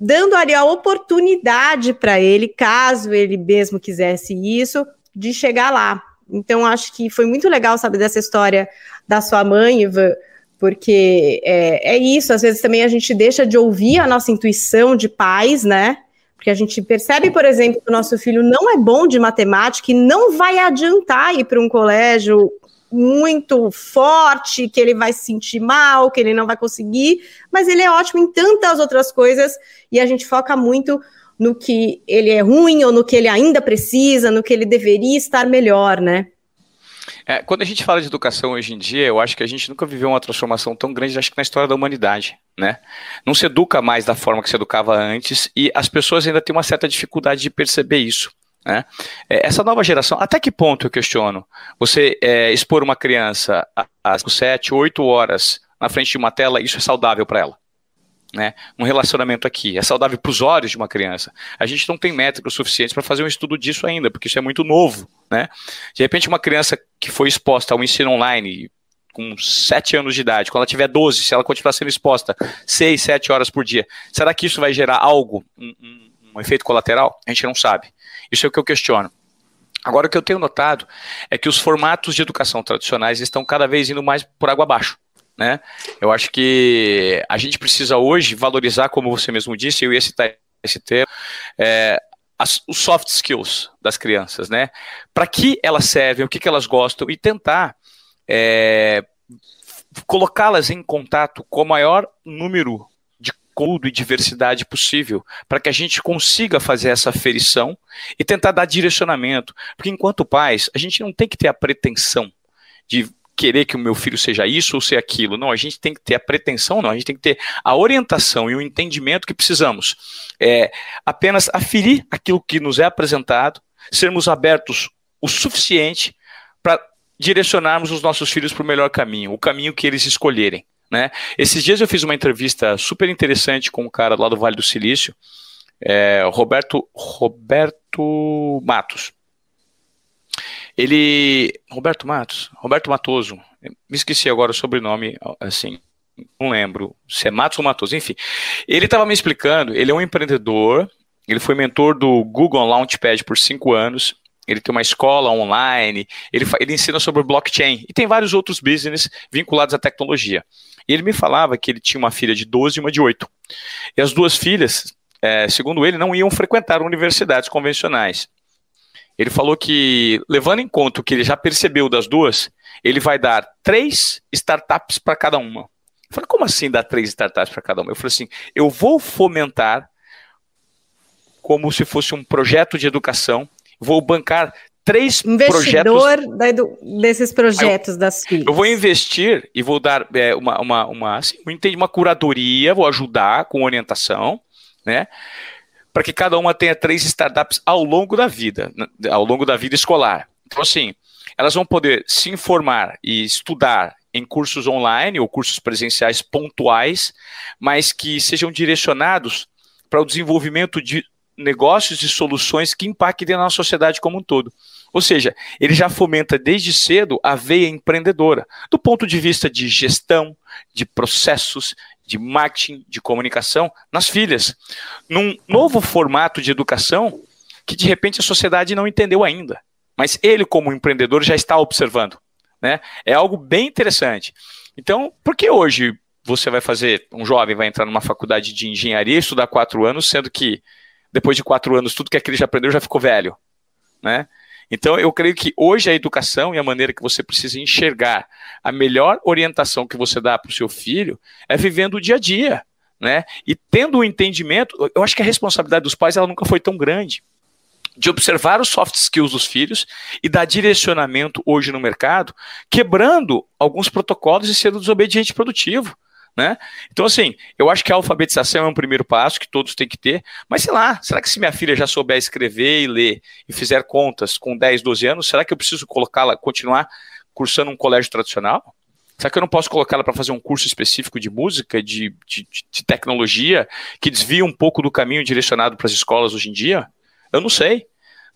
dando ali a oportunidade para ele, caso ele mesmo quisesse isso, de chegar lá. Então, acho que foi muito legal saber dessa história da sua mãe, Ivan, porque é, é isso, às vezes também a gente deixa de ouvir a nossa intuição de pais, né? Porque a gente percebe, por exemplo, que o nosso filho não é bom de matemática e não vai adiantar ir para um colégio muito forte, que ele vai se sentir mal, que ele não vai conseguir, mas ele é ótimo em tantas outras coisas e a gente foca muito no que ele é ruim ou no que ele ainda precisa, no que ele deveria estar melhor, né? É, quando a gente fala de educação hoje em dia, eu acho que a gente nunca viveu uma transformação tão grande, acho que na história da humanidade, né? Não se educa mais da forma que se educava antes e as pessoas ainda têm uma certa dificuldade de perceber isso Né? É, essa nova geração, até que ponto eu questiono? Você é, expor uma criança às 7, 8 horas na frente de uma tela, isso é saudável para ela? Né? Um relacionamento aqui é saudável para os olhos de uma criança. A gente não tem métricas suficientes para fazer um estudo disso ainda, porque isso é muito novo. Né? De repente, uma criança que foi exposta ao ensino online com 7 anos de idade, quando ela tiver 12, se ela continuar sendo exposta 6, 7 horas por dia, será que isso vai gerar algo, um, um, um efeito colateral? A gente não sabe. Isso é o que eu questiono. Agora, o que eu tenho notado é que os formatos de educação tradicionais estão cada vez indo mais por água abaixo. Né? Eu acho que a gente precisa hoje valorizar, como você mesmo disse, eu ia citar esse termo, é, as, os soft skills das crianças, né? Para que elas servem, o que, que elas gostam e tentar é, colocá-las em contato com o maior número conteúdo e diversidade possível, para que a gente consiga fazer essa aferição e tentar dar direcionamento. Porque enquanto pais, a gente não tem que ter a pretensão de querer que o meu filho seja isso ou ser aquilo. Não, a gente tem que ter a pretensão, não, a gente tem que ter a orientação e o entendimento que precisamos. É apenas aferir aquilo que nos é apresentado, sermos abertos o suficiente para direcionarmos os nossos filhos para o melhor caminho, o caminho que eles escolherem. Né? Esses dias eu fiz uma entrevista super interessante com um cara lá do Vale do Silício, é, Roberto, Roberto Matos. Ele. Roberto Matos? Roberto Matoso. Me esqueci agora o sobrenome, assim. Não lembro se é Matos ou Matoso, enfim. Ele estava me explicando, ele é um empreendedor, ele foi mentor do Google Launchpad por cinco anos, ele tem uma escola online, ele, ele ensina sobre blockchain e tem vários outros business vinculados à tecnologia. E ele me falava que ele tinha uma filha de 12 e uma de 8. E as duas filhas, é, segundo ele, não iam frequentar universidades convencionais. Ele falou que, levando em conta o que ele já percebeu das duas, ele vai dar três startups para cada uma. Eu falei, como assim dar três startups para cada uma? Eu falei assim, eu vou fomentar como se fosse um projeto de educação, vou bancar três Investidor projetos. desses projetos eu, das filhas. Eu vou investir e vou dar é, uma, uma, uma, assim, uma curadoria, vou ajudar com orientação, né? Para que cada uma tenha três startups ao longo da vida, ao longo da vida escolar. Então, assim, elas vão poder se informar e estudar em cursos online ou cursos presenciais pontuais, mas que sejam direcionados para o desenvolvimento de negócios e soluções que impactem na sociedade como um todo. Ou seja, ele já fomenta desde cedo a veia empreendedora, do ponto de vista de gestão, de processos, de marketing, de comunicação, nas filhas, num novo formato de educação que de repente a sociedade não entendeu ainda. Mas ele, como empreendedor, já está observando. Né? É algo bem interessante. Então, por que hoje você vai fazer, um jovem vai entrar numa faculdade de engenharia estudar quatro anos, sendo que depois de quatro anos, tudo que aquele já aprendeu já ficou velho, né? Então, eu creio que hoje a educação e a maneira que você precisa enxergar a melhor orientação que você dá para o seu filho é vivendo o dia a dia, né? E tendo o um entendimento, eu acho que a responsabilidade dos pais ela nunca foi tão grande de observar os soft skills dos filhos e dar direcionamento hoje no mercado, quebrando alguns protocolos e sendo desobediente produtivo. Né? Então, assim, eu acho que a alfabetização é um primeiro passo que todos têm que ter, mas sei lá, será que se minha filha já souber escrever e ler e fizer contas com 10, 12 anos, será que eu preciso colocá-la, continuar cursando um colégio tradicional? Será que eu não posso colocá-la para fazer um curso específico de música, de, de, de tecnologia, que desvia um pouco do caminho direcionado para as escolas hoje em dia? Eu não sei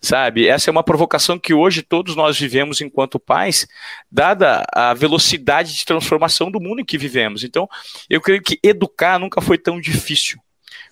sabe? Essa é uma provocação que hoje todos nós vivemos enquanto pais, dada a velocidade de transformação do mundo em que vivemos. Então, eu creio que educar nunca foi tão difícil,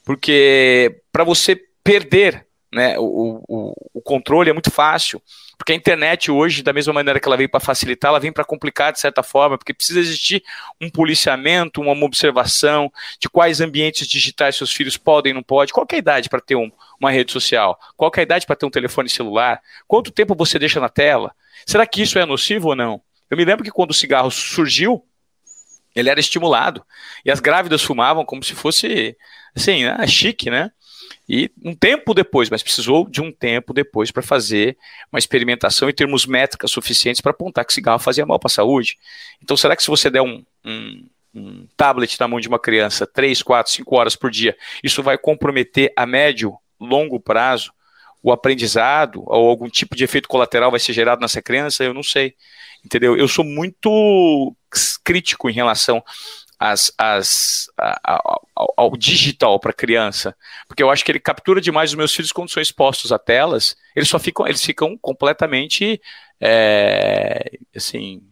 porque para você perder né, o, o, o controle é muito fácil. Porque a internet hoje, da mesma maneira que ela veio para facilitar, ela vem para complicar de certa forma, porque precisa existir um policiamento, uma observação de quais ambientes digitais seus filhos podem e não podem. Qual é a idade para ter um, uma rede social? Qual é a idade para ter um telefone celular? Quanto tempo você deixa na tela? Será que isso é nocivo ou não? Eu me lembro que quando o cigarro surgiu, ele era estimulado. E as grávidas fumavam como se fosse, assim, né, chique, né? E um tempo depois, mas precisou de um tempo depois para fazer uma experimentação e termos métricas suficientes para apontar que cigarro fazia mal para a saúde. Então, será que se você der um, um, um, tablet na mão de uma criança 3, 4, 5 horas por dia, isso vai comprometer a médio, longo prazo o aprendizado ou algum tipo de efeito colateral vai ser gerado nessa criança, eu não sei. Entendeu? Eu sou muito crítico em relação as, as, ao, ao, digital para criança, porque eu acho que ele captura demais os meus filhos quando são expostos a telas, eles só ficam, eles ficam completamente é, assim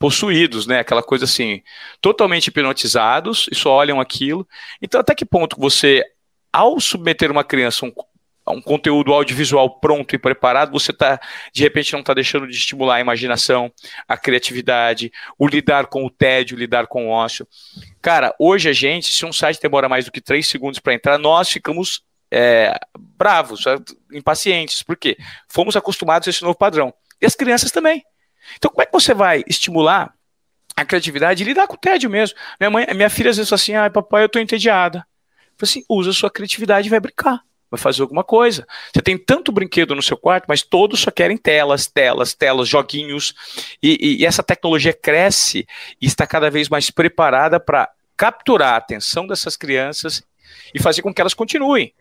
possuídos, né? Aquela coisa assim, totalmente hipnotizados e só olham aquilo. Então, até que ponto você, ao submeter uma criança um, um conteúdo audiovisual pronto e preparado, você tá, de repente não está deixando de estimular a imaginação, a criatividade, o lidar com o tédio, lidar com o ócio. Cara, hoje a gente, se um site demora mais do que três segundos para entrar, nós ficamos é, bravos, é, impacientes. Por quê? Fomos acostumados a esse novo padrão. E as crianças também. Então, como é que você vai estimular a criatividade e lidar com o tédio mesmo? Minha mãe, minha filha às vezes fala assim: ah, papai, eu tô entediada. Eu falo assim, usa a sua criatividade e vai brincar vai fazer alguma coisa. Você tem tanto brinquedo no seu quarto, mas todos só querem telas, telas, telas, joguinhos. E, e, e essa tecnologia cresce e está cada vez mais preparada para capturar a atenção dessas crianças e fazer com que elas continuem.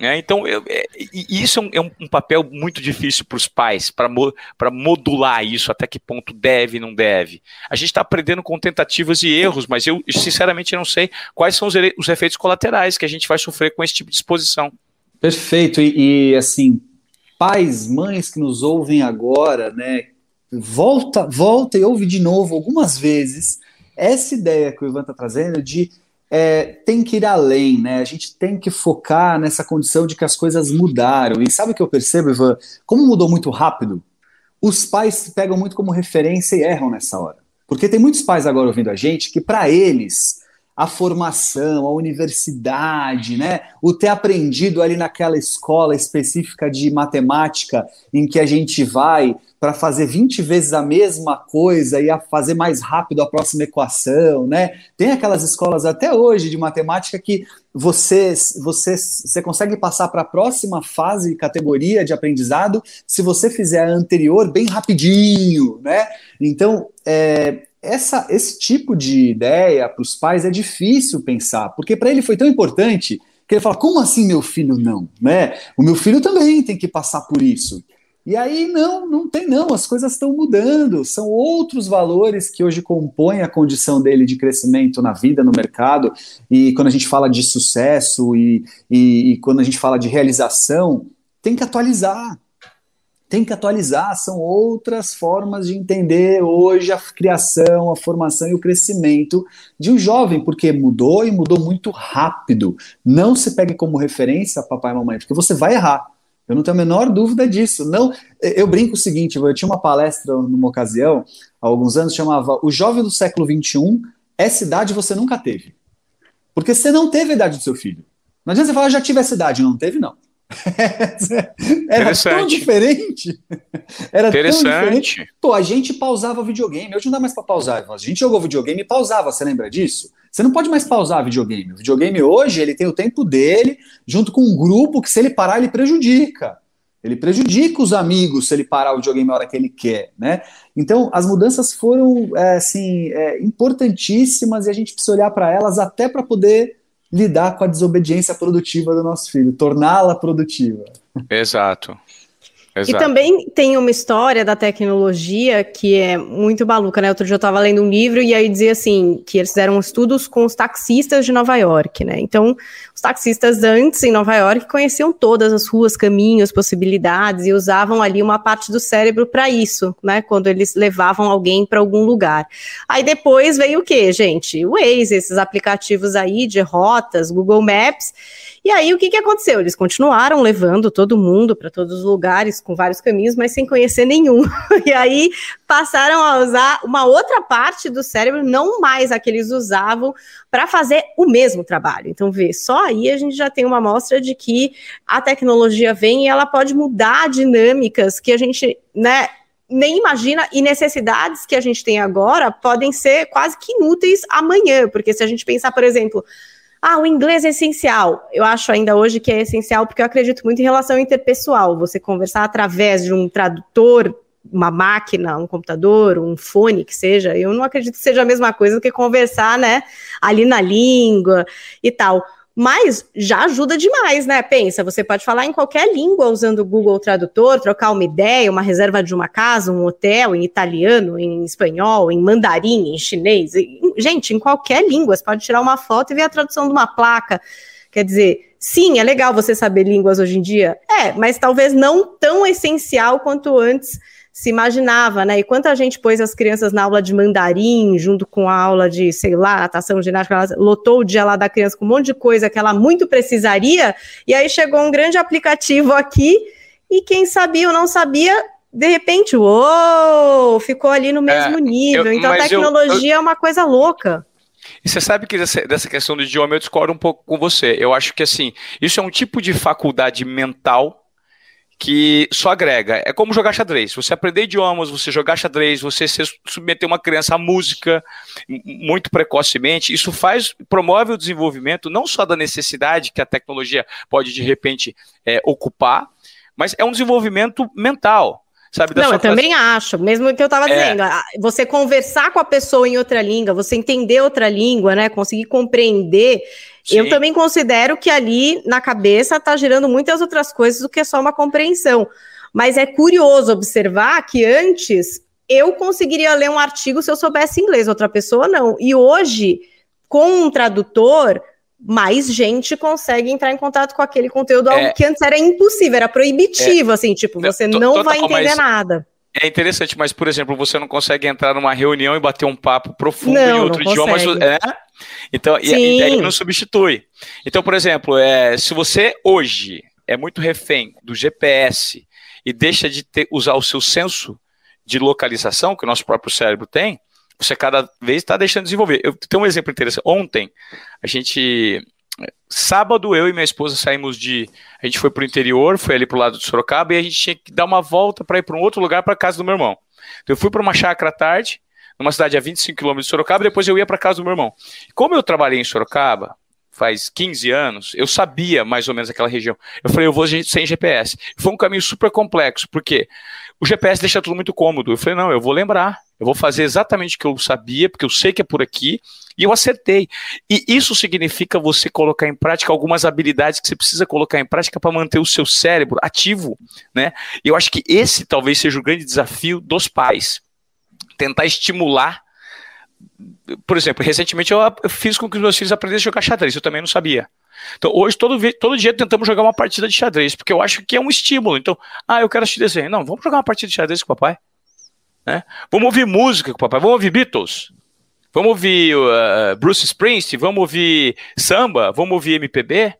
Né? Então, eu, é, isso é um, é um, papel muito difícil para os pais, para mo, modular isso, até que ponto deve e não deve. A gente está aprendendo com tentativas e erros, mas eu, sinceramente, não sei quais são os, os efeitos colaterais que a gente vai sofrer com esse tipo de exposição. Perfeito. E, e, assim, pais, mães que nos ouvem agora, né? Volta, volta e ouve de novo algumas vezes essa ideia que o Ivan está trazendo de é, tem que ir além, né? A gente tem que focar nessa condição de que as coisas mudaram. E sabe o que eu percebo, Ivan? Como mudou muito rápido, os pais pegam muito como referência e erram nessa hora. Porque tem muitos pais agora ouvindo a gente que, para eles, a formação, a universidade, né? O ter aprendido ali naquela escola específica de matemática em que a gente vai para fazer 20 vezes a mesma coisa e a fazer mais rápido a próxima equação, né? Tem aquelas escolas até hoje de matemática que você, você, você consegue passar para a próxima fase, categoria de aprendizado, se você fizer a anterior bem rapidinho, né? Então, é, essa, esse tipo de ideia para os pais é difícil pensar, porque para ele foi tão importante que ele fala: como assim meu filho não? Né? O meu filho também tem que passar por isso. E aí, não, não tem não, as coisas estão mudando, são outros valores que hoje compõem a condição dele de crescimento na vida, no mercado, e quando a gente fala de sucesso e, e, e quando a gente fala de realização, tem que atualizar, tem que atualizar, são outras formas de entender hoje a criação, a formação e o crescimento de um jovem, porque mudou e mudou muito rápido. Não se pegue como referência, papai e mamãe, porque você vai errar. Eu não tenho a menor dúvida disso. Não, eu brinco o seguinte: eu tinha uma palestra numa ocasião, há alguns anos, chamava O Jovem do Século XXI, essa idade você nunca teve. Porque você não teve a idade do seu filho. Não adianta você falar, já tive essa idade. Não teve, não. Era tão diferente. Era tão diferente. Pô, a gente pausava videogame. Hoje não dá mais para pausar. A gente jogou videogame e pausava, você lembra disso? Você não pode mais pausar videogame. O videogame hoje, ele tem o tempo dele, junto com um grupo que se ele parar, ele prejudica. Ele prejudica os amigos se ele parar o videogame na hora que ele quer, né? Então, as mudanças foram, é, assim, é, importantíssimas e a gente precisa olhar para elas até para poder lidar com a desobediência produtiva do nosso filho, torná-la produtiva. Exato. Exato. E também tem uma história da tecnologia que é muito maluca, né? Outro dia eu estava lendo um livro e aí dizia assim, que eles fizeram estudos com os taxistas de Nova York, né? Então, os taxistas antes em Nova York conheciam todas as ruas, caminhos, possibilidades e usavam ali uma parte do cérebro para isso, né? Quando eles levavam alguém para algum lugar. Aí depois veio o quê, gente? O Waze, esses aplicativos aí de rotas, Google Maps, e aí o que, que aconteceu? Eles continuaram levando todo mundo para todos os lugares, com vários caminhos, mas sem conhecer nenhum. E aí passaram a usar uma outra parte do cérebro, não mais a que eles usavam, para fazer o mesmo trabalho. Então, vê, só aí a gente já tem uma amostra de que a tecnologia vem e ela pode mudar dinâmicas que a gente, né, nem imagina, e necessidades que a gente tem agora podem ser quase que inúteis amanhã, porque se a gente pensar, por exemplo, ah, o inglês é essencial. Eu acho ainda hoje que é essencial porque eu acredito muito em relação interpessoal. Você conversar através de um tradutor, uma máquina, um computador, um fone que seja, eu não acredito que seja a mesma coisa do que conversar, né, ali na língua e tal. Mas já ajuda demais, né? Pensa, você pode falar em qualquer língua usando o Google Tradutor, trocar uma ideia, uma reserva de uma casa, um hotel, em italiano, em espanhol, em mandarim, em chinês. Gente, em qualquer língua, você pode tirar uma foto e ver a tradução de uma placa. Quer dizer, sim, é legal você saber línguas hoje em dia. É, mas talvez não tão essencial quanto antes se imaginava, né? E quanta gente pôs as crianças na aula de mandarim, junto com a aula de, sei lá, natação, ginástica, ela lotou o dia lá da criança com um monte de coisa que ela muito precisaria, e aí chegou um grande aplicativo aqui, e quem sabia ou não sabia, de repente, uou, ficou ali no mesmo é, nível. Eu, então a tecnologia eu, eu... é uma coisa louca. E você sabe que dessa, dessa questão do idioma eu discordo um pouco com você. Eu acho que assim, isso é um tipo de faculdade mental que só agrega. É como jogar xadrez. Você aprender idiomas, você jogar xadrez, você submeter uma criança à música muito precocemente, isso faz, promove o desenvolvimento não só da necessidade que a tecnologia pode de repente é, ocupar, mas é um desenvolvimento mental. Sabe, não, eu também acho, mesmo que eu estava é. dizendo, você conversar com a pessoa em outra língua, você entender outra língua, né, conseguir compreender, Sim. Eu também considero que ali na cabeça está gerando muitas outras coisas do que só uma compreensão. Mas é curioso observar que antes eu conseguiria ler um artigo se eu soubesse inglês, outra pessoa não. E hoje, com um tradutor, mais gente consegue entrar em contato com aquele conteúdo, algo é, que antes era impossível, era proibitivo, é, assim, tipo, você não vai entender nada. É interessante, mas, por exemplo, você não consegue entrar numa reunião e bater um papo profundo não, em outro idioma. É? Então, e, e, aí não substitui. Então, por exemplo, é, se você hoje é muito refém do GPS e deixa de ter, usar o seu senso de localização, que o nosso próprio cérebro tem, você cada vez está deixando de desenvolver. Eu tenho um exemplo interessante. Ontem, a gente sábado eu e minha esposa saímos de. A gente foi para o interior, foi ali para o lado de Sorocaba, e a gente tinha que dar uma volta para ir para um outro lugar para casa do meu irmão. Então eu fui para uma chácara à tarde, numa cidade a 25 quilômetros de Sorocaba, depois eu ia para casa do meu irmão. Como eu trabalhei em Sorocaba, faz 15 anos, eu sabia mais ou menos aquela região. Eu falei, eu vou sem GPS. Foi um caminho super complexo, porque o GPS deixa tudo muito cômodo. Eu falei, não, eu vou lembrar. Eu vou fazer exatamente o que eu sabia, porque eu sei que é por aqui, e eu acertei. E isso significa você colocar em prática algumas habilidades que você precisa colocar em prática para manter o seu cérebro ativo, né? E eu acho que esse talvez seja o grande desafio dos pais. Tentar estimular. Por exemplo, recentemente eu fiz com que os meus filhos aprendessem a jogar xadrez, eu também não sabia. Então, hoje, todo, todo dia tentamos jogar uma partida de xadrez, porque eu acho que é um estímulo. Então, ah, eu quero assistir desenho. Não, vamos jogar uma partida de xadrez com o papai. Né? Vamos ouvir música com o papai, vamos ouvir Beatles, vamos ouvir uh, Bruce Springsteen, vamos ouvir samba, vamos ouvir MPB.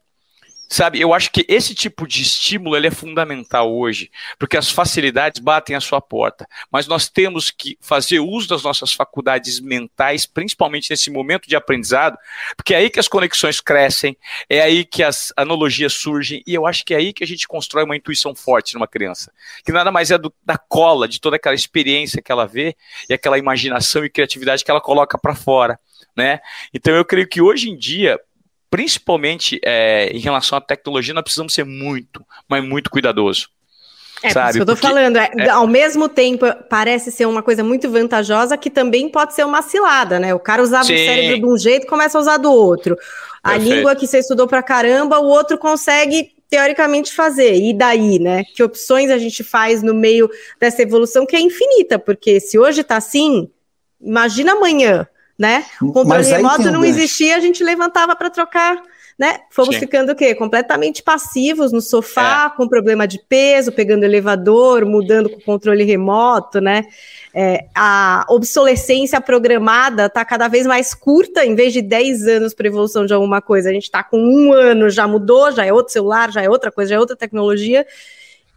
Sabe, eu acho que esse tipo de estímulo ele é fundamental hoje, porque as facilidades batem à sua porta, mas nós temos que fazer uso das nossas faculdades mentais, principalmente nesse momento de aprendizado, porque é aí que as conexões crescem, é aí que as analogias surgem, e eu acho que é aí que a gente constrói uma intuição forte numa criança, que nada mais é do, da cola, de toda aquela experiência que ela vê e aquela imaginação e criatividade que ela coloca para fora. Né? Então eu creio que hoje em dia principalmente é, em relação à tecnologia, nós precisamos ser muito, mas muito cuidadoso. É, sabe? isso que eu tô Porque, falando. É, é, ao mesmo tempo, parece ser uma coisa muito vantajosa que também pode ser uma cilada, né? O cara usava Sim. o cérebro de um jeito e começa a usar do outro. A Perfeito. língua que você estudou pra caramba, o outro consegue teoricamente fazer. E daí, né? Que opções a gente faz no meio dessa evolução que é infinita? Porque se hoje tá assim, imagina amanhã né? O controle remoto não existia, a gente levantava para trocar, né? Fomos Sim. ficando o quê? Completamente passivos no sofá, é. com problema de peso, pegando elevador, mudando com o controle remoto, né? É, a obsolescência programada está cada vez mais curta, em vez de 10 anos para evolução de alguma coisa, a gente está com um ano, já mudou, já é outro celular, já é outra coisa, já é outra tecnologia,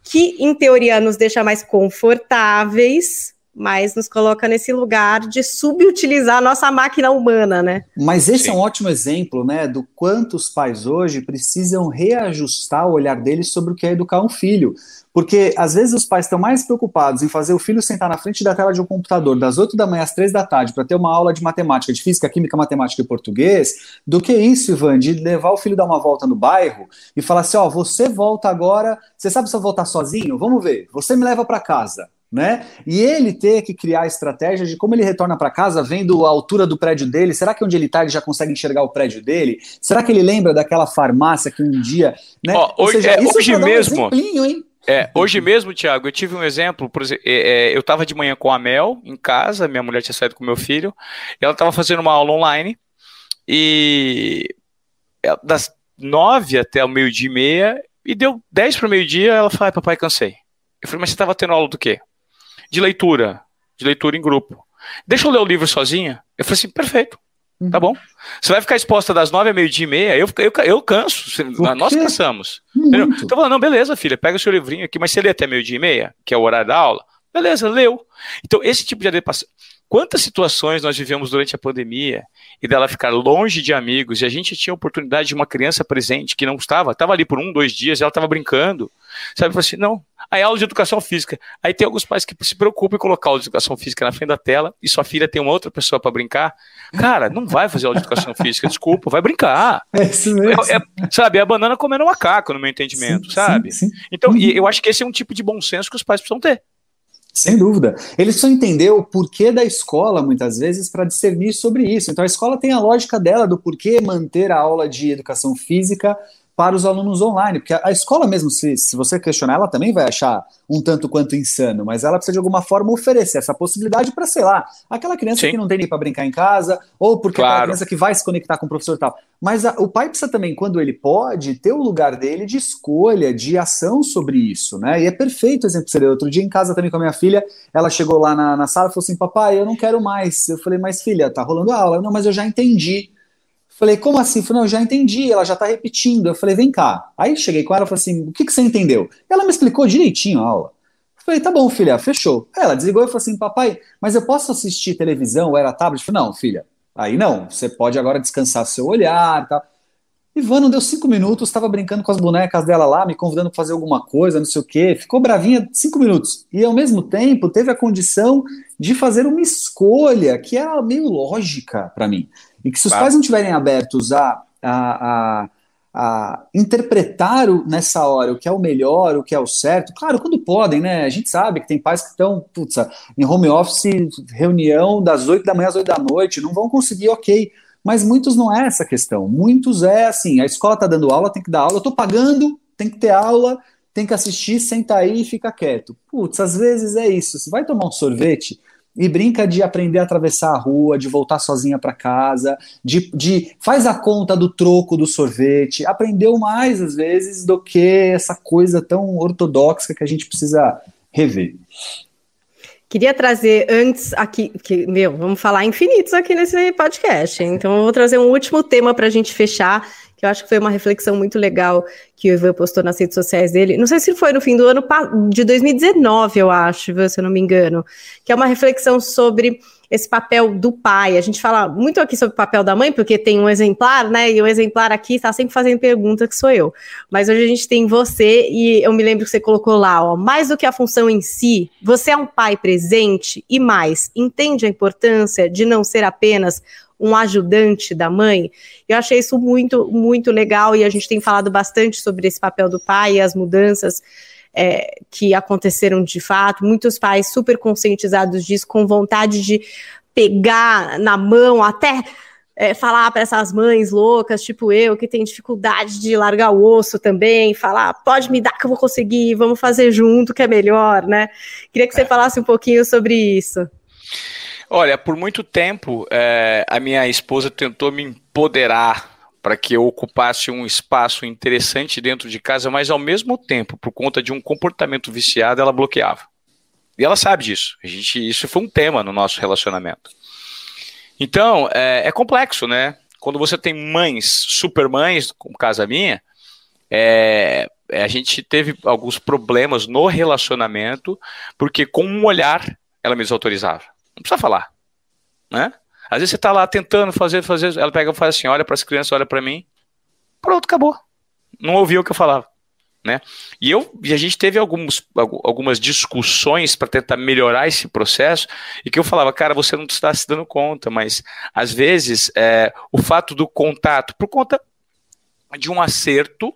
que em teoria nos deixa mais confortáveis, mas nos coloca nesse lugar de subutilizar a nossa máquina humana, né? Mas esse Sim. é um ótimo exemplo, né, do quanto os pais hoje precisam reajustar o olhar deles sobre o que é educar um filho. Porque às vezes os pais estão mais preocupados em fazer o filho sentar na frente da tela de um computador das 8 da manhã às 3 da tarde para ter uma aula de matemática, de física, química, matemática e português, do que isso, Ivan, de levar o filho dar uma volta no bairro e falar assim: ó, você volta agora, você sabe se eu voltar sozinho? Vamos ver, você me leva para casa né? E ele ter que criar a estratégia de como ele retorna para casa vendo a altura do prédio dele. Será que onde ele está ele já consegue enxergar o prédio dele? Será que ele lembra daquela farmácia que um dia, né? Ó, hoje, seja, é, hoje mesmo. Um? É, hoje mesmo, Tiago, eu tive um exemplo. Por exemplo, é, é eu estava de manhã com a Mel em casa, minha mulher tinha saído com meu filho, e ela estava fazendo uma aula online e das nove até o meio-dia e meia, e deu dez para o meio-dia, ela falou: papai, cansei. Eu falei, mas você estava tendo aula do quê? De leitura, de leitura em grupo. Deixa eu ler o livro sozinha? Eu falei assim, perfeito. Tá bom? Você vai ficar exposta das nove a meio-dia e meia, eu, eu, eu canso. Nós cansamos. Então, falando, não, beleza, filha, pega o seu livrinho aqui, mas você lê até meio-dia e meia, que é o horário da aula. Beleza, leu. Então, esse tipo de adequação. Quantas situações nós vivemos durante a pandemia e dela ficar longe de amigos e a gente tinha a oportunidade de uma criança presente que não estava, estava ali por um, dois dias, ela estava brincando, sabe? assim, não. Aí aula de educação física. Aí tem alguns pais que se preocupam em colocar aula de educação física na frente da tela e sua filha tem uma outra pessoa para brincar. Cara, não vai fazer aula de educação física, desculpa, vai brincar. É isso mesmo. É, é, sabe, é a banana comendo macaco, no meu entendimento, sim, sabe? Sim, sim. Então, uhum. eu acho que esse é um tipo de bom senso que os pais precisam ter. Sem dúvida. Eles precisam entender o porquê da escola, muitas vezes, para discernir sobre isso. Então, a escola tem a lógica dela do porquê manter a aula de educação física para os alunos online, porque a escola mesmo, se, se você questionar, ela também vai achar um tanto quanto insano, mas ela precisa de alguma forma oferecer essa possibilidade para, sei lá, aquela criança Sim. que não tem nem para brincar em casa, ou porque claro. aquela criança que vai se conectar com o professor e tal. Mas a, o pai precisa também, quando ele pode, ter o lugar dele de escolha, de ação sobre isso, né? E é perfeito o exemplo que você deu. Outro dia em casa também com a minha filha, ela chegou lá na, na sala e falou assim: Papai, eu não quero mais. Eu falei, mas filha, tá rolando a aula. Não, mas eu já entendi. Falei, como assim? Falei, não, já entendi, ela já tá repetindo. Eu falei, vem cá. Aí cheguei com ela e falei assim: o que, que você entendeu? Ela me explicou direitinho a aula. Falei, tá bom, filha, fechou. Ela desligou e falou assim: papai, mas eu posso assistir televisão ou era tablet? Eu falei, não, filha, aí não. Você pode agora descansar seu olhar e tal. Ivana deu cinco minutos, estava brincando com as bonecas dela lá, me convidando para fazer alguma coisa, não sei o quê. Ficou bravinha cinco minutos. E ao mesmo tempo teve a condição de fazer uma escolha que era meio lógica para mim. E que se os pais não estiverem abertos a, a, a, a interpretar o, nessa hora o que é o melhor, o que é o certo, claro, quando podem, né? A gente sabe que tem pais que estão, putz, em home office, reunião das 8 da manhã às 8 da noite, não vão conseguir, ok. Mas muitos não é essa questão. Muitos é assim, a escola está dando aula, tem que dar aula, eu estou pagando, tem que ter aula, tem que assistir, senta aí e fica quieto. Putz, às vezes é isso. Você vai tomar um sorvete, e brinca de aprender a atravessar a rua, de voltar sozinha para casa, de, de faz a conta do troco do sorvete. Aprendeu mais às vezes do que essa coisa tão ortodoxa que a gente precisa rever. Queria trazer antes aqui, que, meu, vamos falar infinitos aqui nesse podcast. Então, eu vou trazer um último tema para a gente fechar eu acho que foi uma reflexão muito legal que o Ivan postou nas redes sociais dele. Não sei se foi no fim do ano de 2019, eu acho, se eu não me engano, que é uma reflexão sobre esse papel do pai. A gente fala muito aqui sobre o papel da mãe, porque tem um exemplar, né? E o exemplar aqui está sempre fazendo pergunta, que sou eu. Mas hoje a gente tem você, e eu me lembro que você colocou lá, ó, mais do que a função em si, você é um pai presente e mais, entende a importância de não ser apenas um ajudante da mãe. Eu achei isso muito, muito legal e a gente tem falado bastante sobre esse papel do pai e as mudanças é, que aconteceram de fato. Muitos pais super conscientizados disso, com vontade de pegar na mão, até é, falar para essas mães loucas, tipo eu, que tem dificuldade de largar o osso também, falar, pode me dar que eu vou conseguir, vamos fazer junto que é melhor, né? Queria que você falasse um pouquinho sobre isso. Olha, por muito tempo, é, a minha esposa tentou me empoderar para que eu ocupasse um espaço interessante dentro de casa, mas ao mesmo tempo, por conta de um comportamento viciado, ela bloqueava. E ela sabe disso. A gente, isso foi um tema no nosso relacionamento. Então, é, é complexo, né? Quando você tem mães, super mães, como casa minha, é, a gente teve alguns problemas no relacionamento, porque com um olhar ela me desautorizava. Não precisa falar, né? Às vezes você está lá tentando fazer, fazer, ela pega e faz assim, olha para as crianças, olha para mim, pronto, acabou. Não ouviu o que eu falava, né? E eu, e a gente teve alguns, algumas discussões para tentar melhorar esse processo e que eu falava, cara, você não está se dando conta, mas às vezes é, o fato do contato, por conta de um acerto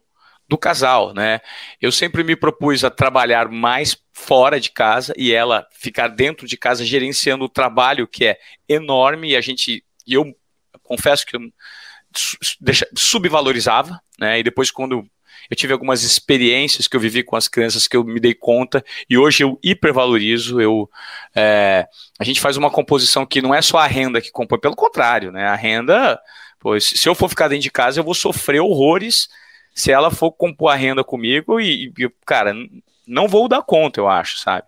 do casal, né? Eu sempre me propus a trabalhar mais fora de casa e ela ficar dentro de casa gerenciando o trabalho que é enorme e a gente e eu confesso que eu subvalorizava, né? E depois quando eu tive algumas experiências que eu vivi com as crianças que eu me dei conta e hoje eu hipervalorizo. Eu, é, a gente faz uma composição que não é só a renda que compõe, pelo contrário, né? A renda, pois se eu for ficar dentro de casa, eu vou sofrer horrores se ela for compor a renda comigo e, e, cara, não vou dar conta, eu acho, sabe?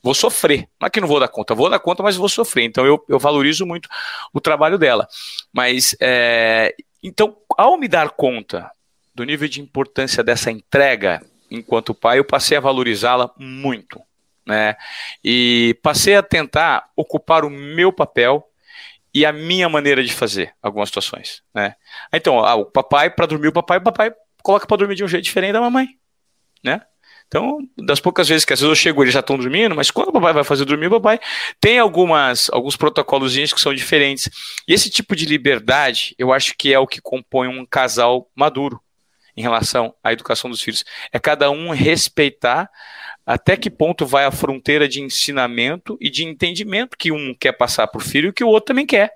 Vou sofrer. Não é que não vou dar conta, vou dar conta, mas vou sofrer. Então eu, eu valorizo muito o trabalho dela. Mas, é, então, ao me dar conta do nível de importância dessa entrega enquanto pai, eu passei a valorizá-la muito. Né? E passei a tentar ocupar o meu papel e a minha maneira de fazer algumas situações, né? Então, ah, o papai para dormir o papai, o papai coloca para dormir de um jeito diferente da mamãe, né? Então, das poucas vezes que às vezes eu chego, eles já estão dormindo, mas quando o papai vai fazer dormir, o papai tem algumas, alguns protocolos que são diferentes. E esse tipo de liberdade, eu acho que é o que compõe um casal maduro em relação à educação dos filhos. É cada um respeitar até que ponto vai a fronteira de ensinamento e de entendimento que um quer passar para o filho e que o outro também quer.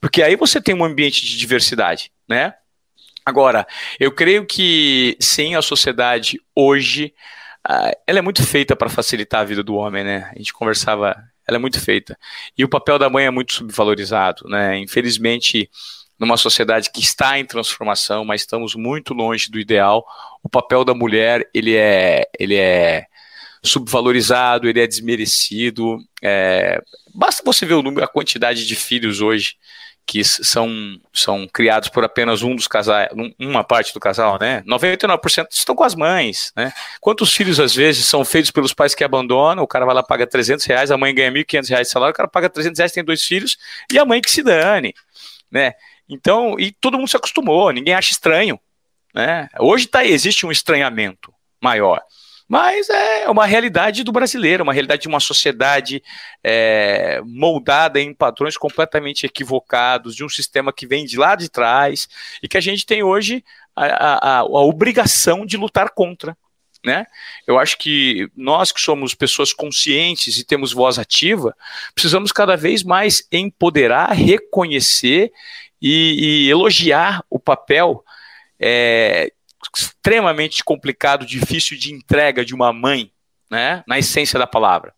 Porque aí você tem um ambiente de diversidade, né? Agora, eu creio que sim, a sociedade hoje uh, ela é muito feita para facilitar a vida do homem, né? A gente conversava, ela é muito feita. E o papel da mãe é muito subvalorizado, né? Infelizmente, numa sociedade que está em transformação, mas estamos muito longe do ideal, o papel da mulher, ele é, ele é subvalorizado, ele é desmerecido. É, basta você ver o número, a quantidade de filhos hoje que são, são criados por apenas um dos casais, uma parte do casal, né? 99% estão com as mães, né? Quantos filhos, às vezes, são feitos pelos pais que abandonam, o cara vai lá, paga 300 reais, a mãe ganha 1.500 reais de salário, o cara paga 300 reais, tem dois filhos, e a mãe que se dane, né? Então, e todo mundo se acostumou, ninguém acha estranho, né? Hoje tá, existe um estranhamento maior. Mas é uma realidade do brasileiro, uma realidade de uma sociedade é, moldada em padrões completamente equivocados, de um sistema que vem de lá de trás e que a gente tem hoje a, a, a obrigação de lutar contra. Né? Eu acho que nós que somos pessoas conscientes e temos voz ativa, precisamos cada vez mais empoderar, reconhecer e, e elogiar o papel é, extremamente complicado, difícil de entrega de uma mãe, né, na essência da palavra.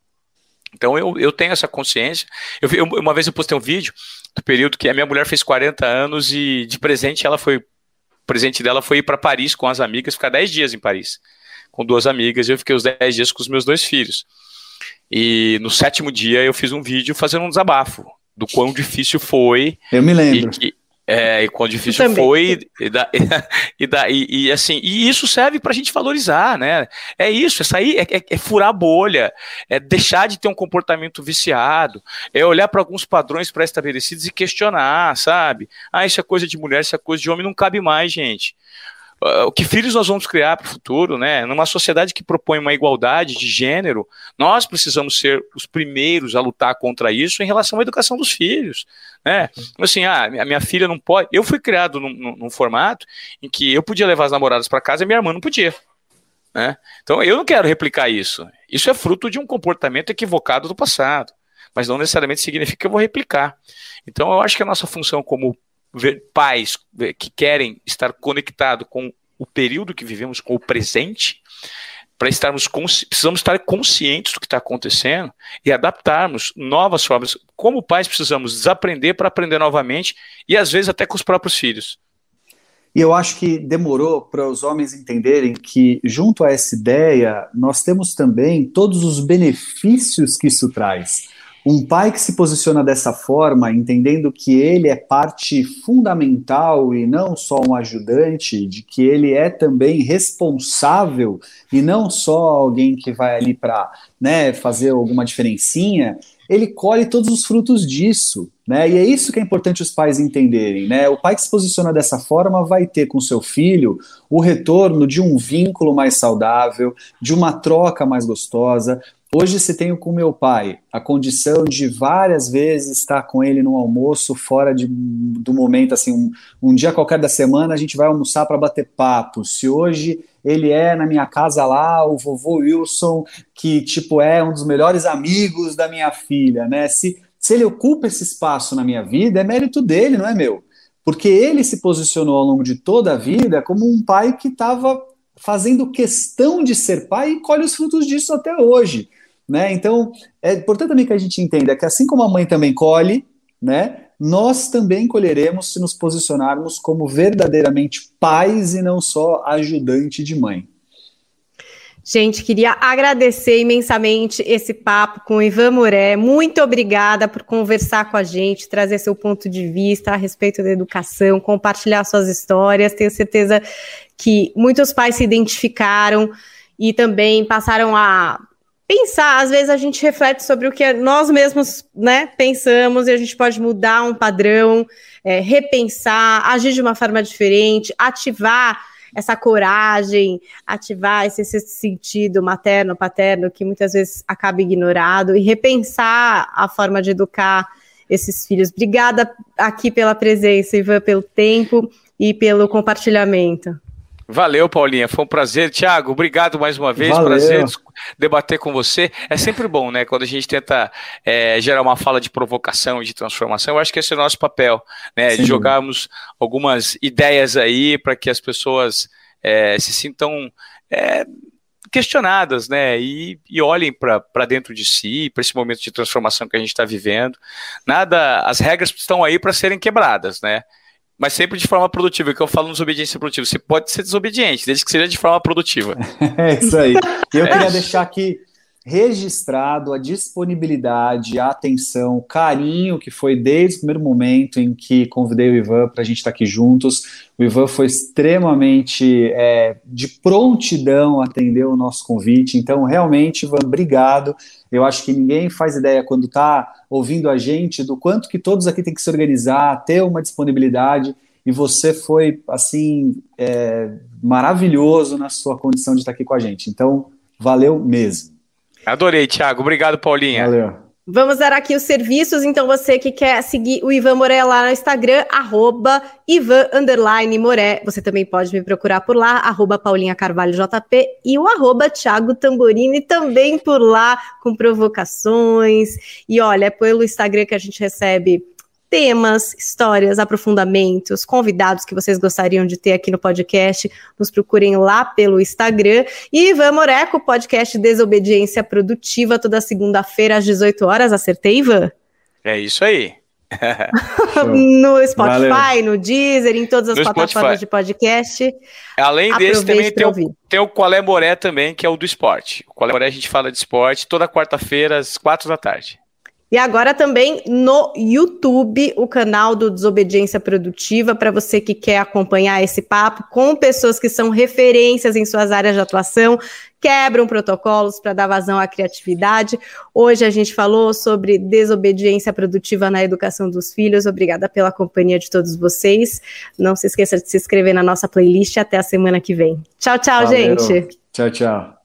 Então eu, eu tenho essa consciência. Eu, eu, uma vez eu postei um vídeo do período que a minha mulher fez 40 anos e de presente ela foi, o presente dela foi ir para Paris com as amigas, ficar 10 dias em Paris com duas amigas e eu fiquei os 10 dias com os meus dois filhos. E no sétimo dia eu fiz um vídeo fazendo um desabafo do quão difícil foi. Eu me lembro. E é, e quão difícil foi, e, da, e, da, e, e, assim, e isso serve para a gente valorizar, né? É isso, é sair, é, é, é, furar a bolha, é deixar de ter um comportamento viciado, é olhar para alguns padrões pré-estabelecidos e questionar, sabe? Ah, isso é coisa de mulher, isso é coisa de homem, não cabe mais, gente. O que filhos nós vamos criar para o futuro, né? Numa sociedade que propõe uma igualdade de gênero, nós precisamos ser os primeiros a lutar contra isso em relação à educação dos filhos, né? Assim, ah, a minha filha não pode. Eu fui criado num, num formato em que eu podia levar as namoradas para casa e minha irmã não podia. Né? Então eu não quero replicar isso. Isso é fruto de um comportamento equivocado do passado, mas não necessariamente significa que eu vou replicar. Então eu acho que a nossa função como pais que querem estar conectados com o período que vivemos, com o presente, para estarmos precisamos estar conscientes do que está acontecendo e adaptarmos novas formas. Como pais precisamos desaprender para aprender novamente e às vezes até com os próprios filhos. E eu acho que demorou para os homens entenderem que, junto a essa ideia, nós temos também todos os benefícios que isso traz. Um pai que se posiciona dessa forma, entendendo que ele é parte fundamental e não só um ajudante, de que ele é também responsável e não só alguém que vai ali para né, fazer alguma diferencinha, ele colhe todos os frutos disso. Né? E é isso que é importante os pais entenderem. Né? O pai que se posiciona dessa forma vai ter com seu filho o retorno de um vínculo mais saudável, de uma troca mais gostosa, Hoje, se tenho com meu pai a condição de várias vezes estar com ele no almoço, fora de, do momento, assim, um, um dia qualquer da semana, a gente vai almoçar para bater papo. Se hoje ele é na minha casa lá, o vovô Wilson, que, tipo, é um dos melhores amigos da minha filha, né? Se, se ele ocupa esse espaço na minha vida, é mérito dele, não é meu? Porque ele se posicionou ao longo de toda a vida como um pai que estava fazendo questão de ser pai e colhe os frutos disso até hoje. Né? Então, é importante também que a gente entenda que assim como a mãe também colhe, né, nós também colheremos se nos posicionarmos como verdadeiramente pais e não só ajudante de mãe. Gente, queria agradecer imensamente esse papo com o Ivan Moré. Muito obrigada por conversar com a gente, trazer seu ponto de vista a respeito da educação, compartilhar suas histórias. Tenho certeza que muitos pais se identificaram e também passaram a pensar, às vezes a gente reflete sobre o que nós mesmos né, pensamos e a gente pode mudar um padrão, é, repensar, agir de uma forma diferente, ativar essa coragem, ativar esse, sentido materno, paterno, que muitas vezes acaba ignorado, e repensar a forma de educar esses filhos. Obrigada aqui pela presença, Ivan, pelo tempo e pelo compartilhamento. Valeu, Paulinha. Foi um prazer. Tiago, obrigado mais uma vez. Valeu. Prazer debater com você. É sempre bom, né? Quando a gente tenta é, gerar uma fala de provocação, de transformação. Eu acho que esse é o nosso papel, né? Sim. De jogarmos algumas ideias aí para que as pessoas é, se sintam. É, questionadas, né? E, e olhem para dentro de si, para esse momento de transformação que a gente está vivendo. Nada, as regras estão aí para serem quebradas, né? Mas sempre de forma produtiva. que eu falo desobediência produtiva. Você pode ser desobediente, desde que seja de forma produtiva. é isso aí. Eu é. queria deixar aqui registrado a disponibilidade, a atenção, o carinho que foi desde o primeiro momento em que convidei o Ivan para a gente estar aqui juntos. O Ivan foi extremamente é, de prontidão atender o nosso convite. Então, realmente, Ivan, obrigado. Eu acho que ninguém faz ideia quando está ouvindo a gente do quanto que todos aqui têm que se organizar, ter uma disponibilidade. E você foi assim é, maravilhoso na sua condição de estar aqui com a gente. Então, valeu mesmo. Adorei, Thiago. Obrigado, Paulinha. Valeu. Vamos dar aqui os serviços, então você que quer seguir o Ivan Moré lá no Instagram, arroba Ivan Moré, você também pode me procurar por lá, arroba Paulinha Carvalho JP e o arroba Thiago Tamborini também por lá, com provocações, e olha, é pelo Instagram que a gente recebe temas, histórias, aprofundamentos, convidados que vocês gostariam de ter aqui no podcast, nos procurem lá pelo Instagram. E Ivan Moreco, podcast Desobediência Produtiva, toda segunda-feira às 18 horas. Acertei, Ivan? É isso aí. no Spotify, Valeu. no Deezer, em todas as no plataformas Spotify. de podcast. Além desse, também tem o, tem o Qual é Moré também, que é o do esporte. O Qual é Moré a gente fala de esporte toda quarta-feira, às quatro da tarde. E agora também no YouTube, o canal do Desobediência Produtiva, para você que quer acompanhar esse papo com pessoas que são referências em suas áreas de atuação, quebram protocolos para dar vazão à criatividade. Hoje a gente falou sobre desobediência produtiva na educação dos filhos. Obrigada pela companhia de todos vocês. Não se esqueça de se inscrever na nossa playlist. Até a semana que vem. Tchau, tchau, Valeu. gente. Tchau, tchau.